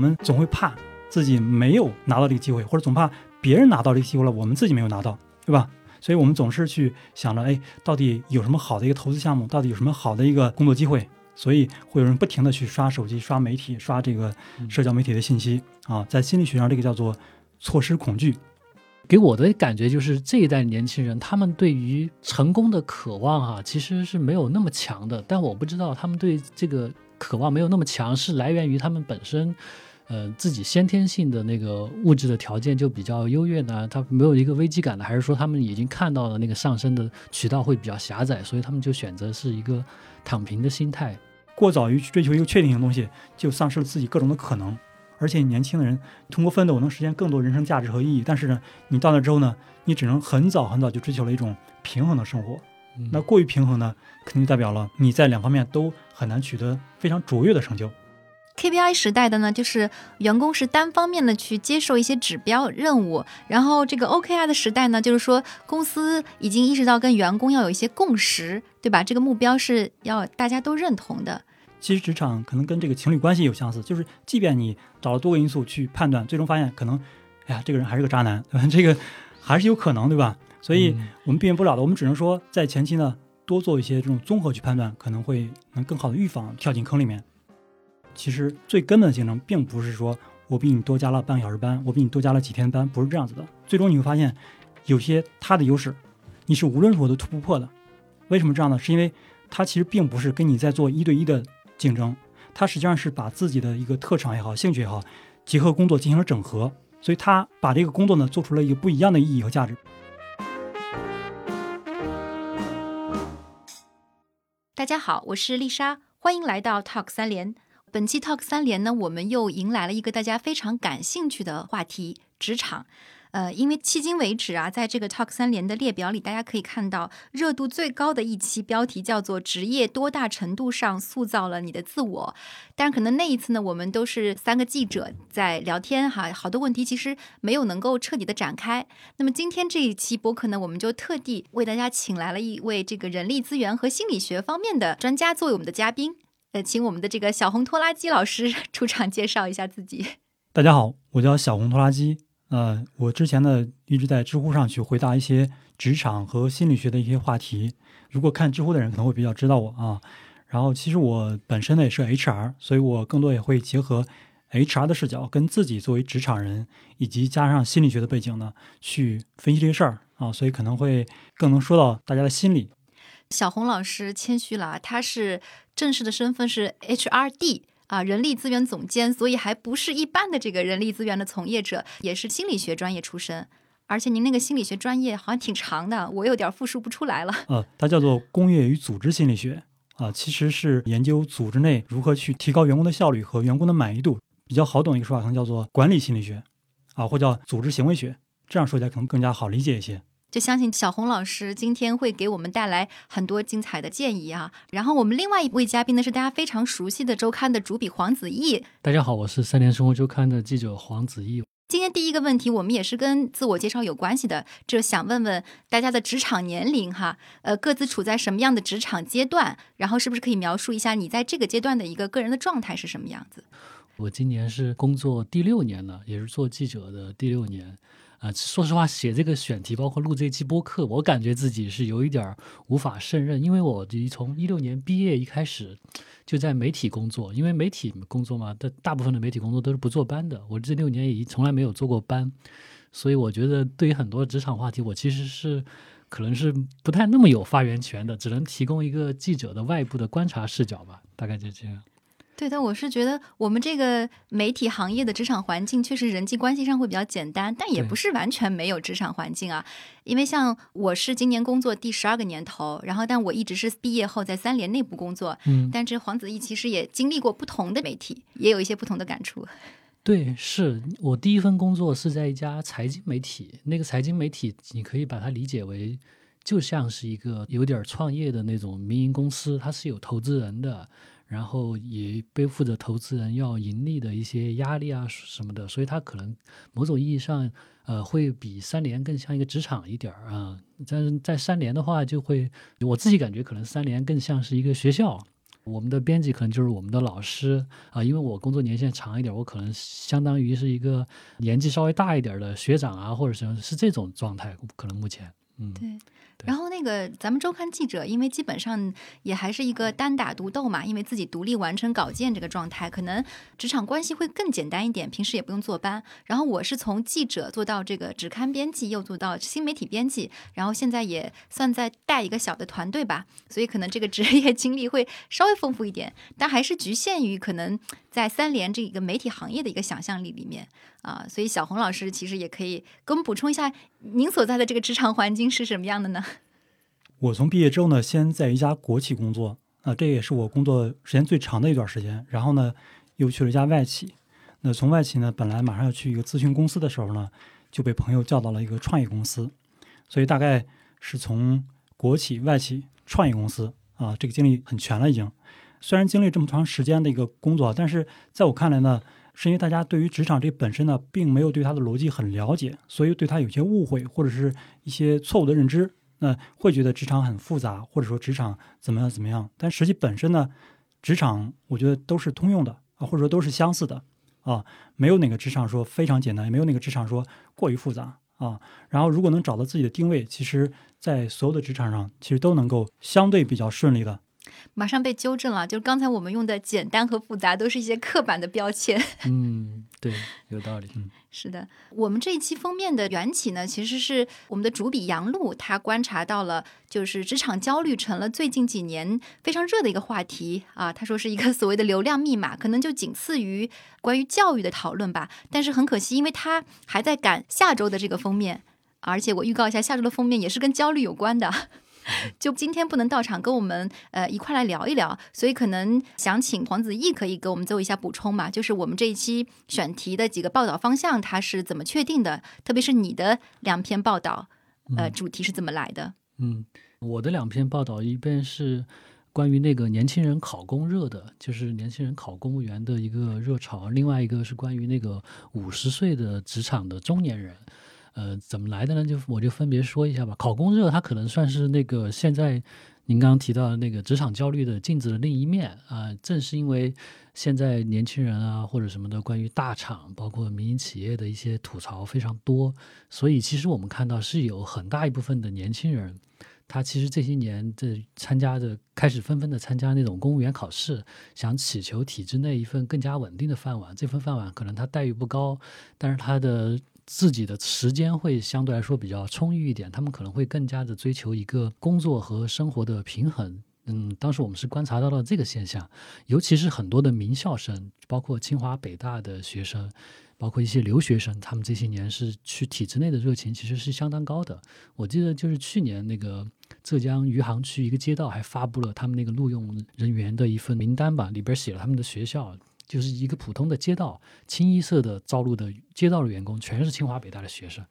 我们总会怕自己没有拿到这个机会，或者总怕别人拿到这个机会了，我们自己没有拿到，对吧？所以我们总是去想着，哎，到底有什么好的一个投资项目？到底有什么好的一个工作机会？所以会有人不停的去刷手机、刷媒体、刷这个社交媒体的信息啊。在心理学上，这个叫做错失恐惧。给我的感觉就是这一代年轻人，他们对于成功的渴望哈，其实是没有那么强的。但我不知道他们对这个渴望没有那么强，是来源于他们本身。呃，自己先天性的那个物质的条件就比较优越呢，他没有一个危机感的，还是说他们已经看到了那个上升的渠道会比较狭窄，所以他们就选择是一个躺平的心态，过早于去追求一个确定性的东西，就丧失了自己各种的可能。而且年轻的人通过奋斗能实现更多人生价值和意义，但是呢，你到那之后呢，你只能很早很早就追求了一种平衡的生活，那过于平衡呢，肯定代表了你在两方面都很难取得非常卓越的成就。KPI 时代的呢，就是员工是单方面的去接受一些指标任务，然后这个 OKR 的时代呢，就是说公司已经意识到跟员工要有一些共识，对吧？这个目标是要大家都认同的。其实职场可能跟这个情侣关系有相似，就是即便你找了多个因素去判断，最终发现可能，哎呀，这个人还是个渣男，对吧？这个还是有可能，对吧？所以我们避免不了的，我们只能说在前期呢多做一些这种综合去判断，可能会能更好的预防跳进坑里面。其实最根本的竞争，并不是说我比你多加了半个小时班，我比你多加了几天班，不是这样子的。最终你会发现，有些他的优势，你是无论如何都突不破的。为什么这样呢？是因为他其实并不是跟你在做一对一的竞争，他实际上是把自己的一个特长也好、兴趣也好，结合工作进行了整合，所以他把这个工作呢做出了一个不一样的意义和价值。大家好，我是丽莎，欢迎来到 Talk 三联。本期 Talk 三连呢，我们又迎来了一个大家非常感兴趣的话题——职场。呃，因为迄今为止啊，在这个 Talk 三连的列表里，大家可以看到热度最高的一期标题叫做“职业多大程度上塑造了你的自我”。但是可能那一次呢，我们都是三个记者在聊天哈，好多问题其实没有能够彻底的展开。那么今天这一期播客呢，我们就特地为大家请来了一位这个人力资源和心理学方面的专家作为我们的嘉宾。呃，请我们的这个小红拖拉机老师 出场介绍一下自己。大家好，我叫小红拖拉机。呃，我之前呢一直在知乎上去回答一些职场和心理学的一些话题。如果看知乎的人可能会比较知道我啊。然后其实我本身呢也是 HR，所以我更多也会结合 HR 的视角，跟自己作为职场人，以及加上心理学的背景呢，去分析这些事儿啊。所以可能会更能说到大家的心理。小红老师谦虚了，他是正式的身份是 HRD 啊，人力资源总监，所以还不是一般的这个人力资源的从业者，也是心理学专业出身。而且您那个心理学专业好像挺长的，我有点复述不出来了。呃，它叫做工业与组织心理学啊，其实是研究组织内如何去提高员工的效率和员工的满意度。比较好懂一个说法，可能叫做管理心理学啊，或叫组织行为学。这样说起来可能更加好理解一些。就相信小红老师今天会给我们带来很多精彩的建议啊。然后我们另外一位嘉宾呢是大家非常熟悉的周刊的主笔黄子毅。大家好，我是三联生活周刊的记者黄子毅。今天第一个问题，我们也是跟自我介绍有关系的，就想问问大家的职场年龄哈，呃，各自处在什么样的职场阶段？然后是不是可以描述一下你在这个阶段的一个个人的状态是什么样子？我今年是工作第六年了，也是做记者的第六年。啊，说实话，写这个选题，包括录这期播客，我感觉自己是有一点无法胜任，因为我从一六年毕业一开始就在媒体工作，因为媒体工作嘛，大大部分的媒体工作都是不做班的，我这六年也从来没有做过班，所以我觉得对于很多职场话题，我其实是可能是不太那么有发言权的，只能提供一个记者的外部的观察视角吧，大概就这样。对的，我是觉得我们这个媒体行业的职场环境确实人际关系上会比较简单，但也不是完全没有职场环境啊。因为像我是今年工作第十二个年头，然后但我一直是毕业后在三联内部工作。嗯，但这黄子毅其实也经历过不同的媒体，也有一些不同的感触。对，是我第一份工作是在一家财经媒体，那个财经媒体你可以把它理解为就像是一个有点创业的那种民营公司，它是有投资人的。然后也背负着投资人要盈利的一些压力啊什么的，所以它可能某种意义上，呃，会比三联更像一个职场一点儿啊。但是在三联的话，就会我自己感觉可能三联更像是一个学校。我们的编辑可能就是我们的老师啊，因为我工作年限长一点，我可能相当于是一个年纪稍微大一点的学长啊，或者什么是这种状态，可能目前，嗯，对。然后那个咱们周刊记者，因为基本上也还是一个单打独斗嘛，因为自己独立完成稿件这个状态，可能职场关系会更简单一点，平时也不用坐班。然后我是从记者做到这个纸刊编辑，又做到新媒体编辑，然后现在也算在带一个小的团队吧，所以可能这个职业经历会稍微丰富一点，但还是局限于可能在三联这一个媒体行业的一个想象力里面啊。所以小红老师其实也可以给我们补充一下，您所在的这个职场环境是什么样的呢？我从毕业之后呢，先在一家国企工作，啊，这也是我工作时间最长的一段时间。然后呢，又去了一家外企。那从外企呢，本来马上要去一个咨询公司的时候呢，就被朋友叫到了一个创业公司。所以大概是从国企、外企、创业公司啊，这个经历很全了已经。虽然经历这么长时间的一个工作，但是在我看来呢，是因为大家对于职场这本身呢，并没有对它的逻辑很了解，所以对它有些误会或者是一些错误的认知。那会觉得职场很复杂，或者说职场怎么样怎么样？但实际本身呢，职场我觉得都是通用的啊，或者说都是相似的啊，没有哪个职场说非常简单，也没有哪个职场说过于复杂啊。然后如果能找到自己的定位，其实在所有的职场上，其实都能够相对比较顺利的。马上被纠正了，就是刚才我们用的简单和复杂都是一些刻板的标签。嗯，对，有道理。嗯，是的，我们这一期封面的缘起呢，其实是我们的主笔杨璐，他观察到了，就是职场焦虑成了最近几年非常热的一个话题啊。他说是一个 所谓的流量密码，可能就仅次于关于教育的讨论吧。但是很可惜，因为他还在赶下周的这个封面，而且我预告一下，下周的封面也是跟焦虑有关的。就今天不能到场，跟我们呃一块来聊一聊，所以可能想请黄子毅可以给我们做一下补充嘛？就是我们这一期选题的几个报道方向，它是怎么确定的？特别是你的两篇报道，呃，主题是怎么来的？嗯，我的两篇报道，一边是关于那个年轻人考公热的，就是年轻人考公务员的一个热潮；另外一个是关于那个五十岁的职场的中年人。呃，怎么来的呢？就我就分别说一下吧。考公热，它可能算是那个现在您刚刚提到的那个职场焦虑的镜子的另一面啊。正是因为现在年轻人啊或者什么的关于大厂包括民营企业的一些吐槽非常多，所以其实我们看到是有很大一部分的年轻人，他其实这些年的参加的开始纷纷的参加那种公务员考试，想祈求体制内一份更加稳定的饭碗。这份饭碗可能他待遇不高，但是他的。自己的时间会相对来说比较充裕一点，他们可能会更加的追求一个工作和生活的平衡。嗯，当时我们是观察到了这个现象，尤其是很多的名校生，包括清华、北大的学生，包括一些留学生，他们这些年是去体制内的热情其实是相当高的。我记得就是去年那个浙江余杭区一个街道还发布了他们那个录用人员的一份名单吧，里边写了他们的学校。就是一个普通的街道，清一色的招录的街道的员工全是清华北大的学生，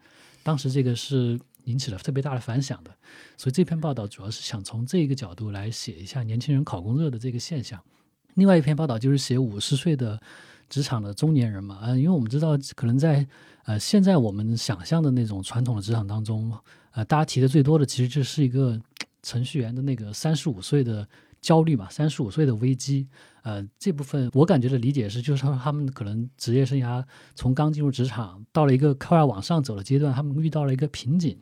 当时这个是引起了特别大的反响的，所以这篇报道主要是想从这个角度来写一下年轻人考公热的这个现象。另外一篇报道就是写五十岁的职场的中年人嘛，嗯，因为我们知道可能在呃现在我们想象的那种传统的职场当中，呃，大家提的最多的其实就是一个程序员的那个三十五岁的。焦虑嘛，三十五岁的危机，呃，这部分我感觉的理解是，就是说他们可能职业生涯从刚进入职场到了一个快要往上走的阶段，他们遇到了一个瓶颈，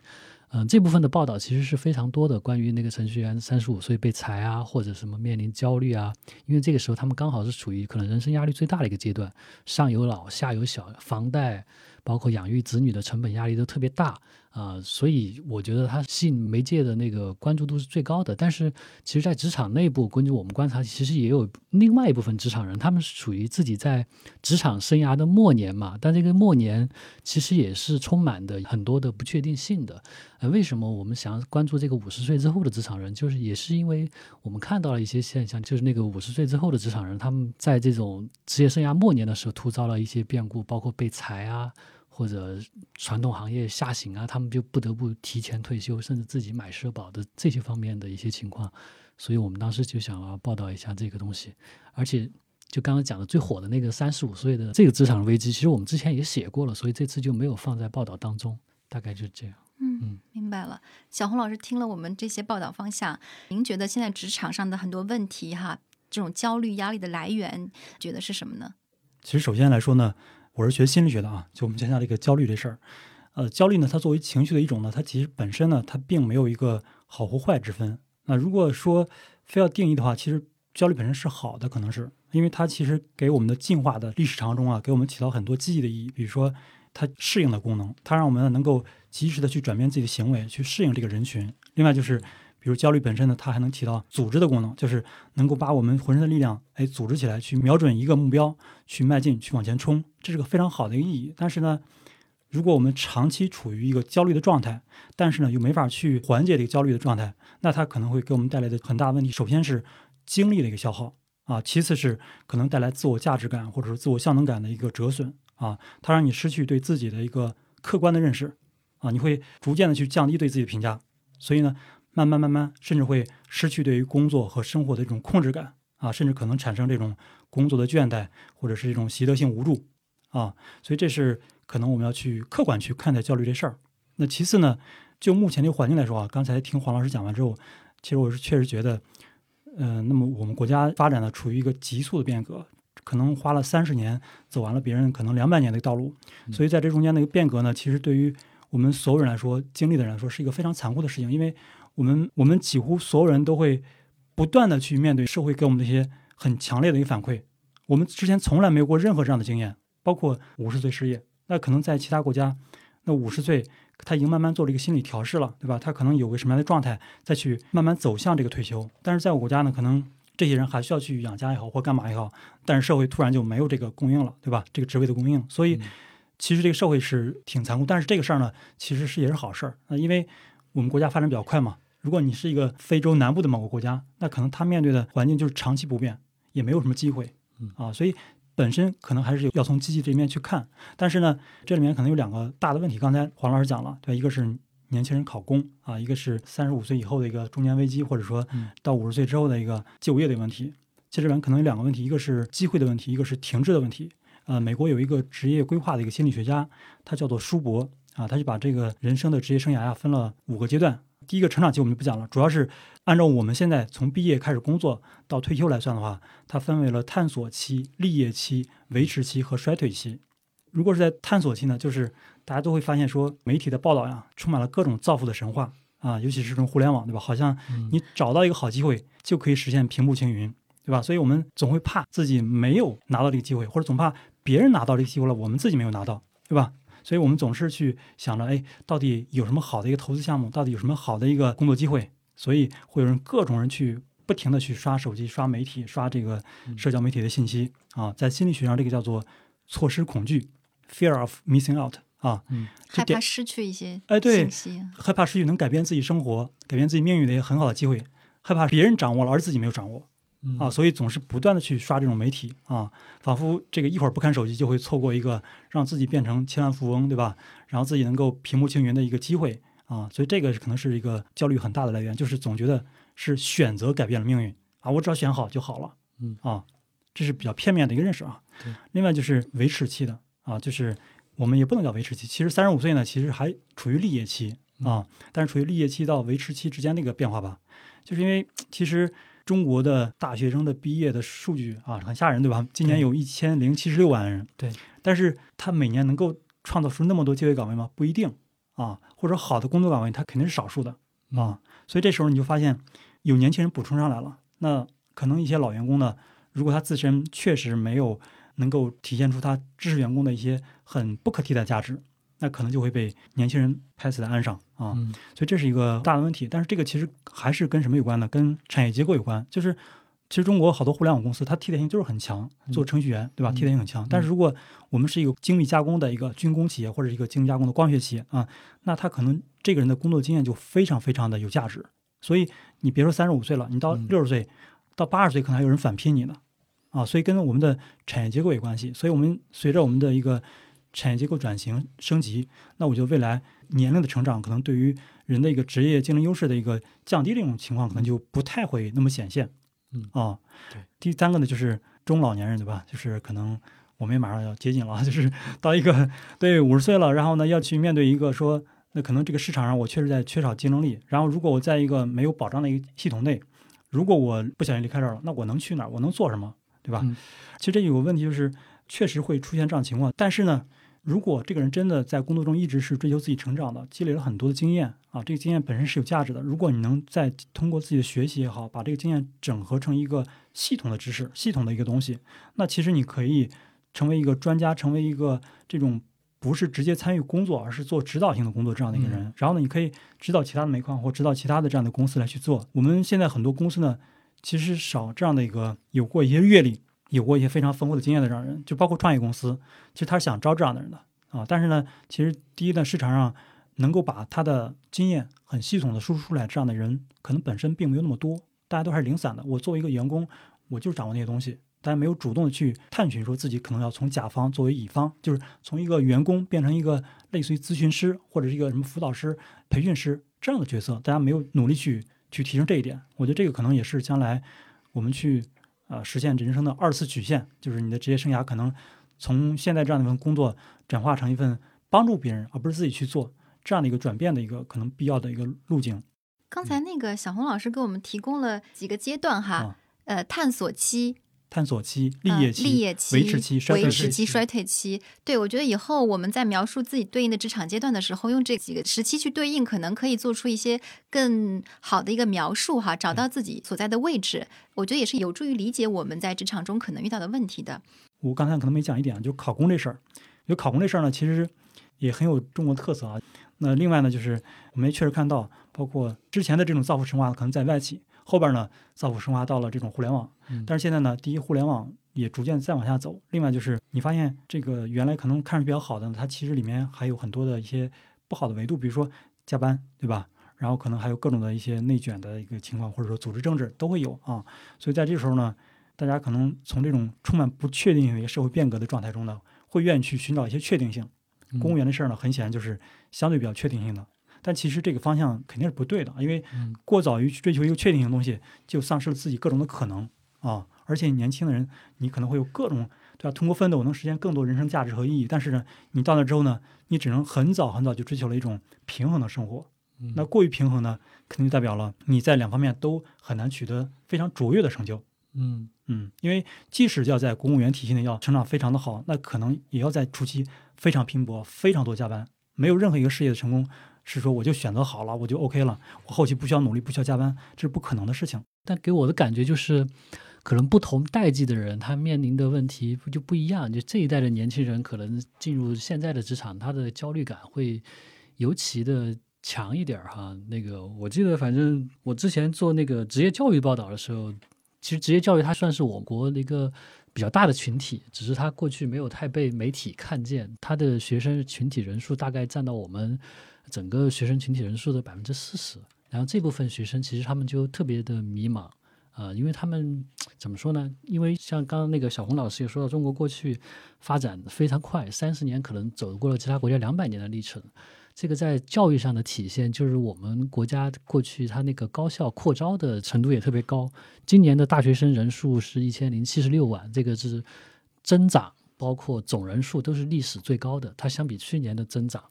嗯，这部分的报道其实是非常多的，关于那个程序员三十五岁被裁啊，或者什么面临焦虑啊，因为这个时候他们刚好是处于可能人生压力最大的一个阶段，上有老下有小，房贷包括养育子女的成本压力都特别大。啊，所以我觉得它吸引媒介的那个关注度是最高的。但是，其实，在职场内部，根据我们观察，其实也有另外一部分职场人，他们是处于自己在职场生涯的末年嘛。但这个末年其实也是充满的很多的不确定性的。呃，为什么我们想要关注这个五十岁之后的职场人？就是也是因为我们看到了一些现象，就是那个五十岁之后的职场人，他们在这种职业生涯末年的时候，突遭了一些变故，包括被裁啊。或者传统行业下行啊，他们就不得不提前退休，甚至自己买社保的这些方面的一些情况，所以我们当时就想要报道一下这个东西。而且，就刚刚讲的最火的那个三十五岁的这个职场危机，其实我们之前也写过了，所以这次就没有放在报道当中。大概就这样。嗯，明白了。小红老师听了我们这些报道方向，您觉得现在职场上的很多问题哈？这种焦虑压力的来源，觉得是什么呢？其实首先来说呢，我是学心理学的啊，就我们讲讲这个焦虑这事儿。呃，焦虑呢，它作为情绪的一种呢，它其实本身呢，它并没有一个好或坏之分。那如果说非要定义的话，其实焦虑本身是好的，可能是因为它其实给我们的进化的历史长中啊，给我们起到很多积极的意义。比如说它适应的功能，它让我们能够及时的去转变自己的行为，去适应这个人群。另外就是，比如焦虑本身呢，它还能起到组织的功能，就是能够把我们浑身的力量哎组织起来，去瞄准一个目标，去迈进，去往前冲，这是个非常好的一个意义。但是呢，如果我们长期处于一个焦虑的状态，但是呢又没法去缓解这个焦虑的状态，那它可能会给我们带来的很大问题。首先是精力的一个消耗啊，其次是可能带来自我价值感或者是自我效能感的一个折损啊，它让你失去对自己的一个客观的认识啊，你会逐渐的去降低对自己的评价。所以呢，慢慢慢慢，甚至会失去对于工作和生活的一种控制感啊，甚至可能产生这种工作的倦怠，或者是一种习得性无助啊。所以这是可能我们要去客观去看待焦虑这事儿。那其次呢，就目前这个环境来说啊，刚才听黄老师讲完之后，其实我是确实觉得，嗯，那么我们国家发展呢处于一个急速的变革，可能花了三十年走完了别人可能两百年的道路，所以在这中间的一个变革呢，其实对于我们所有人来说，经历的人来说，是一个非常残酷的事情，因为我们我们几乎所有人都会不断的去面对社会给我们的一些很强烈的一个反馈。我们之前从来没有过任何这样的经验，包括五十岁失业，那可能在其他国家，那五十岁他已经慢慢做了一个心理调试了，对吧？他可能有个什么样的状态，再去慢慢走向这个退休。但是在我国家呢，可能这些人还需要去养家也好，或干嘛也好，但是社会突然就没有这个供应了，对吧？这个职位的供应，所以。其实这个社会是挺残酷，但是这个事儿呢，其实是也是好事儿啊，因为我们国家发展比较快嘛。如果你是一个非洲南部的某个国家，那可能他面对的环境就是长期不变，也没有什么机会啊。所以本身可能还是要从积极这一面去看。但是呢，这里面可能有两个大的问题，刚才黄老师讲了，对，一个是年轻人考公啊，一个是三十五岁以后的一个中年危机，或者说到五十岁之后的一个就业的问题。这里面可能有两个问题，一个是机会的问题，一个是停滞的问题。呃，美国有一个职业规划的一个心理学家，他叫做舒伯啊，他就把这个人生的职业生涯呀分了五个阶段。第一个成长期我们就不讲了，主要是按照我们现在从毕业开始工作到退休来算的话，它分为了探索期、立业期、维持期和衰退期。如果是在探索期呢，就是大家都会发现说，媒体的报道呀充满了各种造富的神话啊，尤其是这种互联网，对吧？好像你找到一个好机会就可以实现平步青云，对吧？所以我们总会怕自己没有拿到这个机会，或者总怕。别人拿到这个机会了，我们自己没有拿到，对吧？所以我们总是去想着，哎，到底有什么好的一个投资项目？到底有什么好的一个工作机会？所以会有人各种人去不停的去刷手机、刷媒体、刷这个社交媒体的信息啊。在心理学上，这个叫做错失恐惧 （fear of missing out） 啊，害怕失去一些哎，对，信息，害怕失去能改变自己生活、改变自己命运的一个很好的机会，害怕别人掌握了而自己没有掌握。啊，所以总是不断的去刷这种媒体啊，仿佛这个一会儿不看手机就会错过一个让自己变成千万富翁，对吧？然后自己能够平步青云的一个机会啊，所以这个可能是一个焦虑很大的来源，就是总觉得是选择改变了命运啊，我只要选好就好了，嗯啊，这是比较片面的一个认识啊。对，另外就是维持期的啊，就是我们也不能叫维持期，其实三十五岁呢，其实还处于立业期啊，但是处于立业期到维持期之间的一个变化吧，就是因为其实。中国的大学生的毕业的数据啊，很吓人，对吧？今年有一千零七十六万人。对，但是他每年能够创造出那么多就业岗位吗？不一定啊。或者好的工作岗位，他肯定是少数的啊。所以这时候你就发现，有年轻人补充上来了。那可能一些老员工呢，如果他自身确实没有能够体现出他知识员工的一些很不可替代价值。那可能就会被年轻人拍死在岸上啊，所以这是一个大的问题。但是这个其实还是跟什么有关呢？跟产业结构有关。就是其实中国好多互联网公司，它替代性就是很强，做程序员对吧？替代性很强。但是如果我们是一个精密加工的一个军工企业，或者一个精密加工的光学企业啊，那他可能这个人的工作经验就非常非常的有价值。所以你别说三十五岁了，你到六十岁、到八十岁，可能还有人反聘你呢啊。所以跟我们的产业结构有关系。所以我们随着我们的一个产业结构转型升级，那我觉得未来年龄的成长可能对于人的一个职业竞争优势的一个降低这种情况，可能就不太会那么显现。嗯啊，对。第三个呢，就是中老年人，对吧？就是可能我们也马上要接近了，就是到一个对五十岁了，然后呢要去面对一个说，那可能这个市场上我确实在缺少竞争力。然后如果我在一个没有保障的一个系统内，如果我不小心离开这儿了，那我能去哪儿？我能做什么？对吧？嗯其实这有个问题就是，确实会出现这样情况。但是呢，如果这个人真的在工作中一直是追求自己成长的，积累了很多的经验啊，这个经验本身是有价值的。如果你能再通过自己的学习也好，把这个经验整合成一个系统的知识、系统的一个东西，那其实你可以成为一个专家，成为一个这种不是直接参与工作，而是做指导性的工作这样的一个人。然后呢，你可以指导其他的煤矿或指导其他的这样的公司来去做。我们现在很多公司呢，其实少这样的一个有过一些阅历。有过一些非常丰富的经验的这样人，就包括创业公司，其实他是想招这样的人的啊。但是呢，其实第一呢，市场上能够把他的经验很系统的输出出来这样的人，可能本身并没有那么多，大家都还是零散的。我作为一个员工，我就是掌握那些东西，大家没有主动的去探寻，说自己可能要从甲方作为乙方，就是从一个员工变成一个类似于咨询师或者是一个什么辅导师、培训师这样的角色，大家没有努力去去提升这一点。我觉得这个可能也是将来我们去。呃，实现人生的二次曲线，就是你的职业生涯可能从现在这样的一份工作转化成一份帮助别人，而不是自己去做这样的一个转变的一个可能必要的一个路径。刚才那个小红老师给我们提供了几个阶段哈，啊呃，探索期、探索期、立呃业期、立业期、维持期、衰退期。维持期、衰退期。对，我觉得以后我们在描述自己对应的职场阶段的时候，用这几个时期去对应，可能可以做出一些更好的一个描述哈，找到自己所在的位置。我觉得也是有助于理解我们在职场中可能遇到的问题的。我刚才可能没讲一点，就考公这事儿。因为考公这事儿呢，其实也很有中国特色啊。那另外呢，就是我们也确实看到，包括之前的这种造富神话可能在外企，后边呢造福升华到了这种互联网。嗯但是现在呢，第一，互联网也逐渐再往下走；另外就是你发现这个原来可能看着比较好的，它其实里面还有很多的一些不好的维度，比如说加班，对吧？然后可能还有各种的一些内卷的一个情况，或者说组织政治都会有啊。所以在这时候呢，大家可能从这种充满不确定性的一个社会变革的状态中呢，会愿意去寻找一些确定性。嗯公务员的事儿呢，很显然就是相对比较确定性的。但其实这个方向肯定是不对的，因为嗯过早于去追求一个确定性的东西，就丧失了自己各种的可能啊。而且年轻的人，你可能会有各种对吧？通过奋斗，我能实现更多人生价值和意义。但是呢，你到那之后呢，你只能很早很早就追求了一种平衡的生活。嗯那过于平衡呢，肯定就代表了你在两方面都很难取得非常卓越的成就。嗯嗯，因为即使要在公务员体系内要成长非常的好，那可能也要在初期非常拼搏，非常多加班。没有任何一个事业的成功是说我就选择好了，我就 OK 了，我后期不需要努力，不需要加班，这是不可能的事情。但给我的感觉就是，可能不同代际的人他面临的问题就不一样。就这一代的年轻人可能进入现在的职场，他的焦虑感会尤其的强一点哈。那个我记得，反正我之前做那个职业教育报道的时候，其实职业教育它算是我国的一个比较大的群体，只是它过去没有太被媒体看见。它的学生群体人数大概占到我们整个学生群体人数的百分之四十。然后这部分学生其实他们就特别的迷茫，呃，因为他们怎么说呢？因为像刚刚那个小红老师也说到，中国过去发展非常快，三十年可能走过了其他国家两百年的历程。这个在教育上的体现，就是我们国家过去它那个高校扩招的程度也特别高。今年的大学生人数是一千零七十六万，这个是增长，包括总人数都是历史最高的。它相比去年的增长，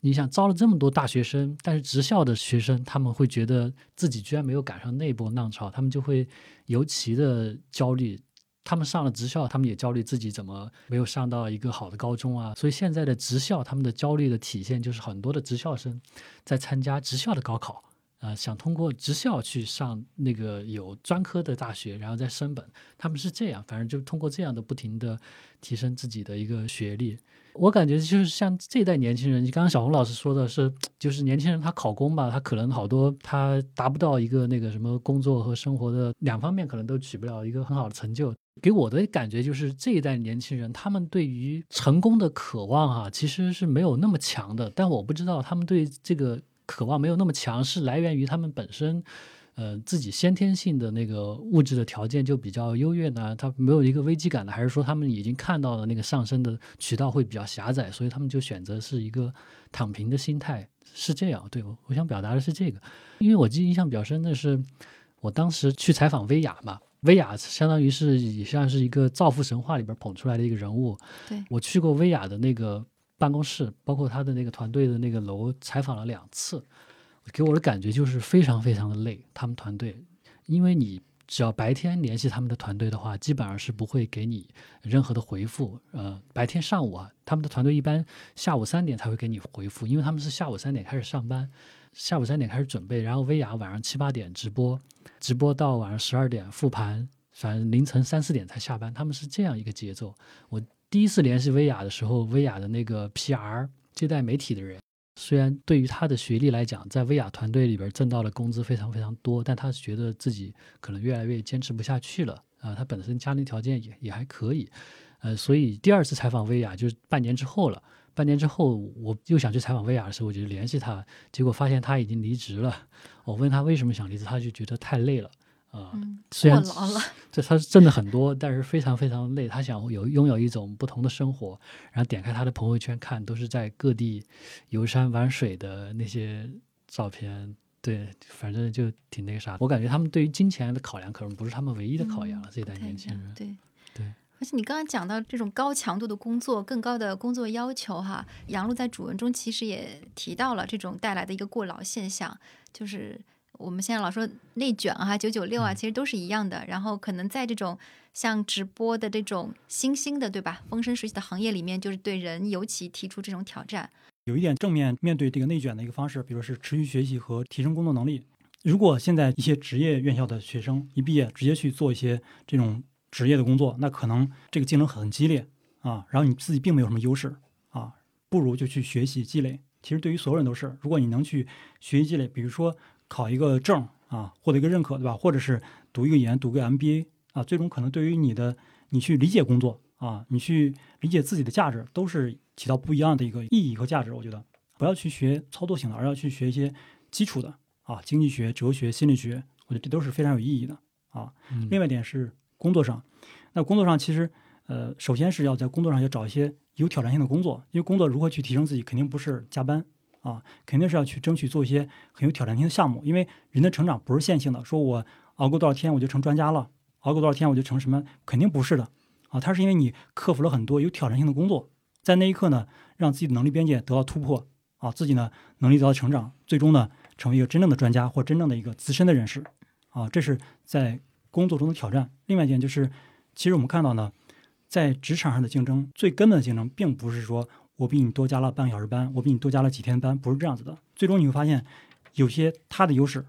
你想招了这么多大学生，但是职校的学生他们会觉得自己居然没有赶上那波浪潮，他们就会尤其的焦虑。他们上了职校，他们也焦虑自己怎么没有上到一个好的高中啊。所以现在的职校，他们的焦虑的体现就是很多的职校生在参加职校的高考，啊、想通过职校去上那个有专科的大学，然后再升本。他们是这样，反正就通过这样的不停的提升自己的一个学历。我感觉就是像这一代年轻人，你刚刚小红老师说的是，就是年轻人他考公吧，他可能好多他达不到一个那个什么工作和生活的两方面，可能都取不了一个很好的成就。给我的感觉就是这一代年轻人，他们对于成功的渴望哈、其实是没有那么强的。但我不知道他们对这个渴望没有那么强，是来源于他们本身。呃，自己先天性的那个物质的条件就比较优越呢，他没有一个危机感的，还是说他们已经看到了那个上升的渠道会比较狭窄，所以他们就选择是一个躺平的心态，是这样。对我我想表达的是这个，因为我记印象比较深的是，我当时去采访薇娅嘛，薇娅相当于是也像是一个造富神话里边捧出来的一个人物。对我去过薇娅的那个办公室，包括她的那个团队的那个楼，采访了两次。给我的感觉就是非常非常的累，他们团队因为你只要白天联系他们的团队的话，基本上是不会给你任何的回复。呃，白天上午啊，他们的团队一般下午三点才会给你回复，因为他们是下午三点开始上班，下午三点开始准备，然后薇娅晚上七八点直播，直播到晚上十二点复盘，反正凌晨三四点才下班，他们是这样一个节奏。我第一次联系薇娅的时候，薇娅的那个 PR 接待媒体的人。虽然对于他的学历来讲，在薇娅团队里边挣到的工资非常非常多，但他觉得自己可能越来越坚持不下去了啊。他本身家庭条件也也还可以，呃，所以第二次采访薇娅就是半年之后了。半年之后，我又想去采访薇娅的时候，我就联系他，结果发现他已经离职了。我问他为什么想离职，他就觉得太累了。啊，虽然这他挣的很多，但是非常非常累。他想有拥有一种不同的生活，然后点开他的朋友圈看，都是在各地游山玩水的那些照片。对，反正就挺那个啥。我感觉他们对于金钱的考量可能不是他们唯一的考量了。这一代年轻人，对对。而且你刚刚讲到这种高强度的工作，更高的工作要求，哈，杨璐在主文中其实也提到了这种带来的一个过劳现象，就是。我们现在老说内卷啊，九九六啊，其实都是一样的。然后可能在这种像直播的这种新兴的，对吧？风生水起的行业里面，就是对人尤其提出这种挑战。有一点正面面对这个内卷的一个方式，比如是持续学习和提升工作能力。如果现在一些职业院校的学生一毕业直接去做一些这种职业的工作，那可能这个竞争很激烈啊。然后你自己并没有什么优势啊，不如就去学习积累。其实对于所有人都是，如果你能去学习积累，比如说。考一个证啊，获得一个认可，对吧？或者是读一个研，读个 MBA 啊，最终可能对于你的你去理解工作啊，你去理解自己的价值，都是起到不一样的一个意义和价值。我觉得不要去学操作型的，而要去学一些基础的啊，经济学、哲学、心理学，我觉得这都是非常有意义的啊。另外一点是工作上，那工作上其实呃，首先是要在工作上要找一些有挑战性的工作，因为工作如何去提升自己，肯定不是加班。啊，肯定是要去争取做一些很有挑战性的项目，因为人的成长不是线性的。说我熬过多少天我就成专家了，熬过多少天我就成什么，肯定不是的。啊，它是因为你克服了很多有挑战性的工作，在那一刻呢，让自己的能力边界得到突破，啊，自己呢能力得到成长，最终呢成为一个真正的专家或真正的一个资深的人士。啊，这是在工作中的挑战。另外一点就是，其实我们看到呢，在职场上的竞争，最根本的竞争并不是说。我比你多加了半个小时班，我比你多加了几天班，不是这样子的。最终你会发现，有些他的优势，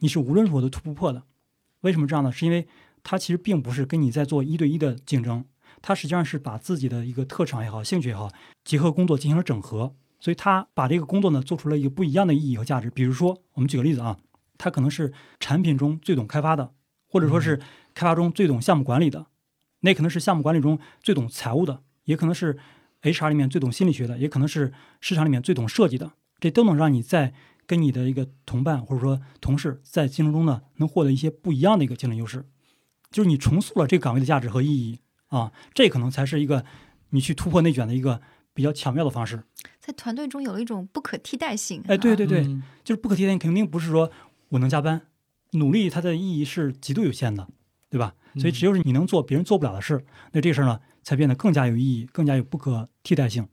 你是无论如何都突不破的。为什么这样呢？是因为他其实并不是跟你在做一对一的竞争，他实际上是把自己的一个特长也好、兴趣也好，结合工作进行了整合。所以他把这个工作呢做出了一个不一样的意义和价值。比如说，我们举个例子啊，他可能是产品中最懂开发的，或者说是开发中最懂项目管理的，那可能是项目管理中最懂财务的，也可能是。HR 里面最懂心理学的，也可能是市场里面最懂设计的，这都能让你在跟你的一个同伴或者说同事在竞争中呢，能获得一些不一样的一个竞争优势，就是你重塑了这个岗位的价值和意义啊，这可能才是一个你去突破内卷的一个比较巧妙的方式。在团队中有一种不可替代性。哎，对对对，就是不可替代性，肯定不是说我能加班，努力它的意义是极度有限的，对吧？所以只有是你能做别人做不了的事，那这个事儿呢？才变得更加有意义，更加有不可替代性。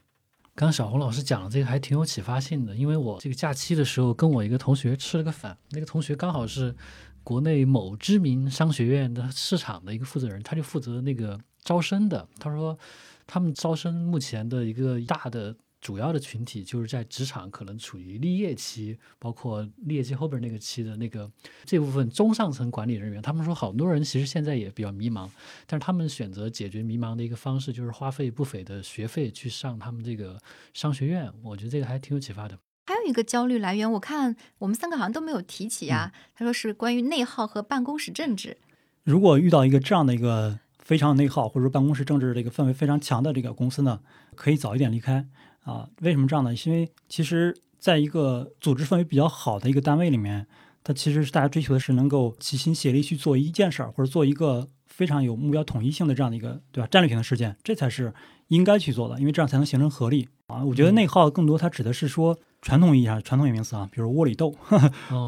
刚小红老师讲的这个还挺有启发性的，因为我这个假期的时候跟我一个同学吃了个饭，那个同学刚好是国内某知名商学院的市场的一个负责人，他就负责那个招生的。他说他们招生目前的一个大的。主要的群体就是在职场可能处于立业期，包括立业期后边那个期的那个这部分中上层管理人员。他们说，好多人其实现在也比较迷茫，但是他们选择解决迷茫的一个方式，就是花费不菲的学费去上他们这个商学院。我觉得这个还挺有启发的。还有一个焦虑来源，我看我们三个好像都没有提起啊。他说是关于内耗和办公室政治。如果遇到一个这样的一个非常内耗或者说办公室政治这个氛围非常强的这个公司呢，可以早一点离开。啊，为什么这样呢？因为其实在一个组织氛围比较好的一个单位里面，它其实是大家追求的是能够齐心协力去做一件事儿，或者做一个非常有目标统一性的这样的一个，对吧？战略性的事件，这才是应该去做的，因为这样才能形成合力啊。我觉得内耗更多它指的是说传统意义上传统名词啊，比如窝里斗，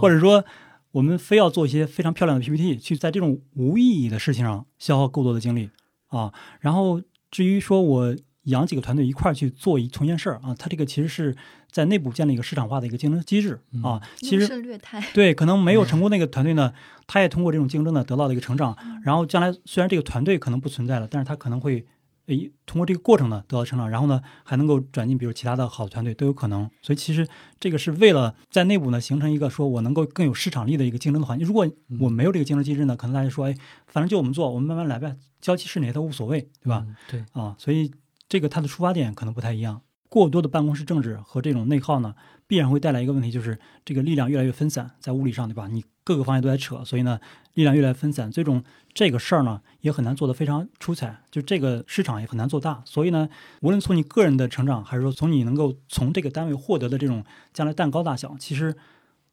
或者说我们非要做一些非常漂亮的 PPT，去在这种无意义的事情上消耗够多的精力啊。然后至于说我。养几个团队一块儿去做一同一件事儿啊，它这个其实是在内部建立一个市场化的一个竞争机制嗯啊。其实。对，可能没有成功那个团队呢，他也通过这种竞争呢得到了一个成长。然后将来虽然这个团队可能不存在了，但是他可能会诶通过这个过程呢得到成长，然后呢还能够转进比如其他的好的团队都有可能。所以其实这个是为了在内部呢形成一个说我能够更有市场力的一个竞争的环境。如果我没有这个竞争机制呢，可能大家说哎，反正就我们做，我们慢慢来呗，交期是哪都无所谓，对吧？嗯？对，啊，所以这个它的出发点可能不太一样。过多的办公室政治和这种内耗呢，必然会带来一个问题，就是这个力量越来越分散，在物理上，对吧？你各个方向都在扯，所以呢，力量越来越分散，最终这个事儿呢也很难做得非常出彩，就这个市场也很难做大。所以呢，无论从你个人的成长，还是说从你能够从这个单位获得的这种将来蛋糕大小，其实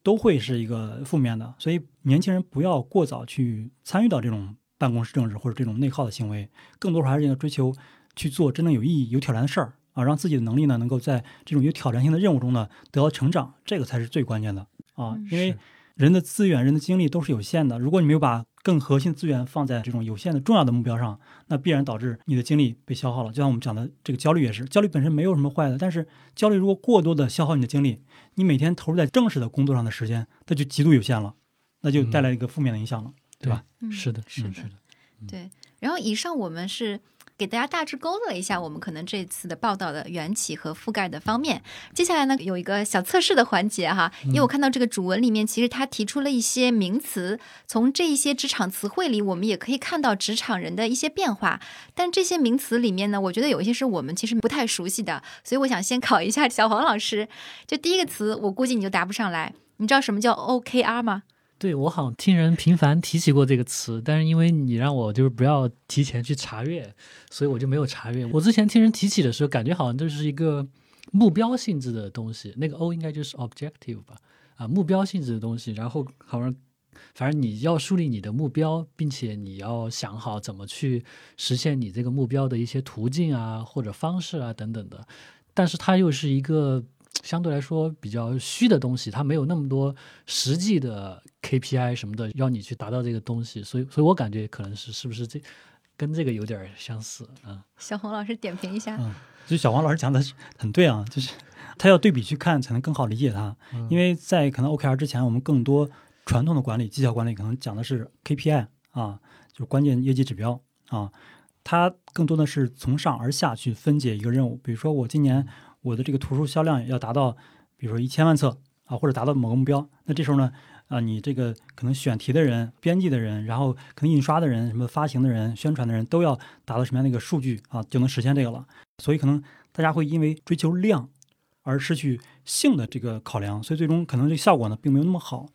都会是一个负面的。所以年轻人不要过早去参与到这种办公室政治或者这种内耗的行为，更多还是要追求去做真正有意义、有挑战的事儿啊，让自己的能力呢能够在这种有挑战性的任务中呢得到成长，这个才是最关键的啊嗯。因为人的资源、人的精力都是有限的，如果你没有把更核心的资源放在这种有限的重要的目标上，那必然导致你的精力被消耗了。就像我们讲的这个焦虑也是，焦虑本身没有什么坏的，但是焦虑如果过多的消耗你的精力，你每天投入在正式的工作上的时间，那就极度有限了，那就带来一个负面的影响了，对吧？嗯是的，是的的，是的。对，然后以上我们是给大家大致勾勒了一下我们可能这次的报道的缘起和覆盖的方面。接下来呢，有一个小测试的环节哈，因为我看到这个主文里面，其实他提出了一些名词，从这一些职场词汇里，我们也可以看到职场人的一些变化。但这些名词里面呢，我觉得有一些是我们其实不太熟悉的，所以我想先考一下小黄老师。就第一个词，我估计你就答不上来。你知道什么叫 OKR 吗？对我好像听人频繁提起过这个词，但是因为你让我就是不要提前去查阅，所以我就没有查阅。我之前听人提起的时候，感觉好像这是一个目标性质的东西，那个 O 应该就是 objective 吧，啊，目标性质的东西。然后好像反正你要树立你的目标，并且你要想好怎么去实现你这个目标的一些途径啊，或者方式啊等等的。但是它又是一个相对来说比较虚的东西，它没有那么多实际的 KPI 什么的要你去达到这个东西，所以，所以我感觉可能是是不是这跟这个有点相似啊？小红老师点评一下。嗯，就小黄老师讲的很对啊，就是他要对比去看，才能更好理解它。因为在可能 OKR 之前，我们更多传统的管理、绩效管理可能讲的是 KPI 啊，就是关键业绩指标啊，它更多的是从上而下去分解一个任务。比如说，我今年我的这个图书销量要达到，比如说一千万册啊，或者达到某个目标，那这时候呢，啊，你这个可能选题的人、编辑的人，然后可能印刷的人、什么发行的人、宣传的人都要达到什么样的一个数据啊，就能实现这个了。所以可能大家会因为追求量而失去性的这个考量，所以最终可能这个效果呢并没有那么好。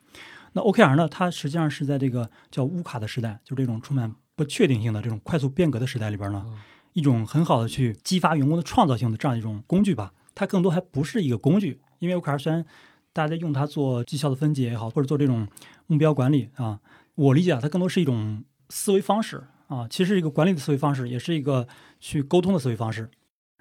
那 OKR 呢，它实际上是在这个叫乌卡的时代，就这种充满不确定性的这种快速变革的时代里边呢，一种很好的去激发员工的创造性的这样一种工具吧。它更多还不是一个工具，因为 OKR 虽然大家用它做绩效的分解也好，或者做这种目标管理啊，我理解啊，它更多是一种思维方式啊，其实一个管理的思维方式，也是一个去沟通的思维方式。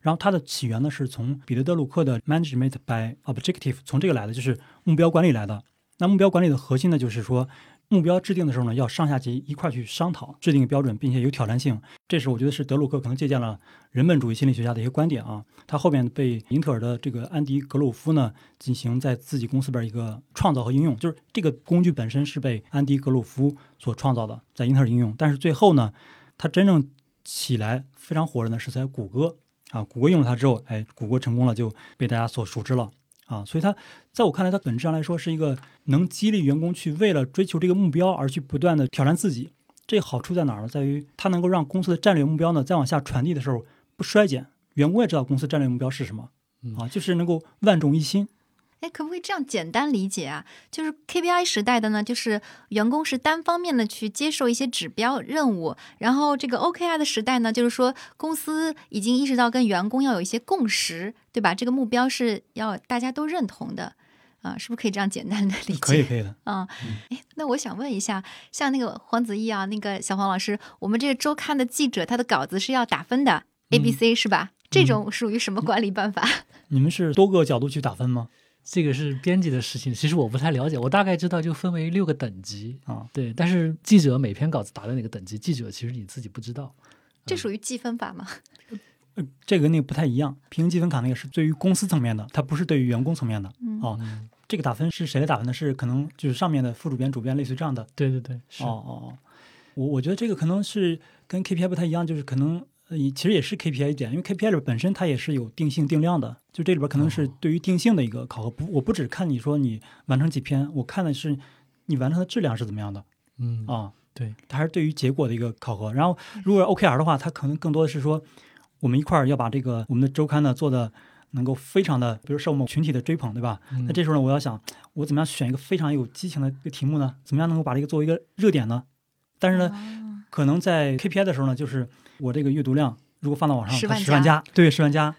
然后它的起源呢，是从彼得德鲁克的 Management by Objective 从这个来的，就是目标管理来的。那目标管理的核心呢，就是说目标制定的时候呢，要上下级一块去商讨，制定标准，并且有挑战性。这是我觉得是德鲁克可能借鉴了人本主义心理学家的一些观点啊。他后面被英特尔的这个安迪格鲁夫呢进行在自己公司边一个创造和应用，就是这个工具本身是被安迪格鲁夫所创造的，在英特尔应用。但是最后呢，它真正起来非常火的呢是在谷歌啊，谷歌用了它之后，哎，谷歌成功了，就被大家所熟知了。啊，所以它在我看来，它本质上来说是一个能激励员工去为了追求这个目标而去不断的挑战自己。这好处在哪儿呢？在于它能够让公司的战略目标呢再往下传递的时候不衰减，员工也知道公司战略目标是什么啊，就是能够万众一心。哎，可不可以这样简单理解啊？就是 KPI 时代的呢，就是员工是单方面的去接受一些指标任务，然后这个 OKR 的时代呢，就是说公司已经意识到跟员工要有一些共识，对吧？这个目标是要大家都认同的啊，是不是可以这样简单的理解？可以，可以的。啊，哎，那我想问一下，像那个黄子毅啊，那个小黄老师，我们这个周刊的记者，他的稿子是要打分的，A、B、C 是吧？这种属于什么管理办法？你们是多个角度去打分吗？这个是编辑的事情，其实我不太了解，我大概知道就分为六个等级啊，对，但是记者每篇稿子打的哪个等级，记者其实你自己不知道。这属于计分法吗？呃，这个跟那个不太一样。平行积分卡那个是对于公司层面的，它不是对于员工层面的。嗯哦，嗯这个打分是谁来打分的？是可能就是上面的副主编、主编，类似于这样的。对对对，是哦哦哦，我我觉得这个可能是跟 KPI 不太一样，就是可能呃其实也是 KPI 一点，因为 KPI 里边本身它也是有定性定量的，就这里边可能是哦对于定性的一个考核。不，我不只看你说你完成几篇，我看的是你完成的质量是怎么样的嗯啊。对，它还是对于结果的一个考核。然后，如果 OKR 的话，它可能更多的是说，我们一块儿要把这个我们的周刊呢做的能够非常的，比如受我们群体的追捧，对吧？嗯那这时候呢，我要想，我怎么样选一个非常有激情的一个题目呢？怎么样能够把这个作为一个热点呢？但是呢，哦可能在 KPI 的时候呢，就是我这个阅读量如果放到网上，10万它十万加，对，十万加。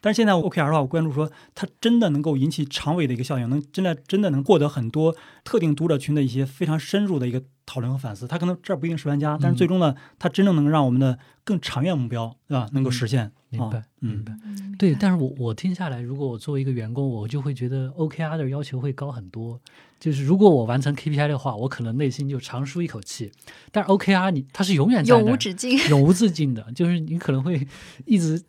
但是现在 OKR 的话，我关注说它真的能够引起长尾的一个效应，能真的真的能获得很多特定读者群的一些非常深入的一个讨论和反思。他可能这儿不一定是玩家，但是最终呢，他真正能让我们的更长远目标，对吧，能够实现。明白明白。嗯对，但是我我听下来，如果我作为一个员工，我就会觉得 OKR 的要求会高很多。就是如果我完成 KPI 的话，我可能内心就长舒一口气。但是 OKR 你它是永远永无止境。永无止境的，就是你可能会一直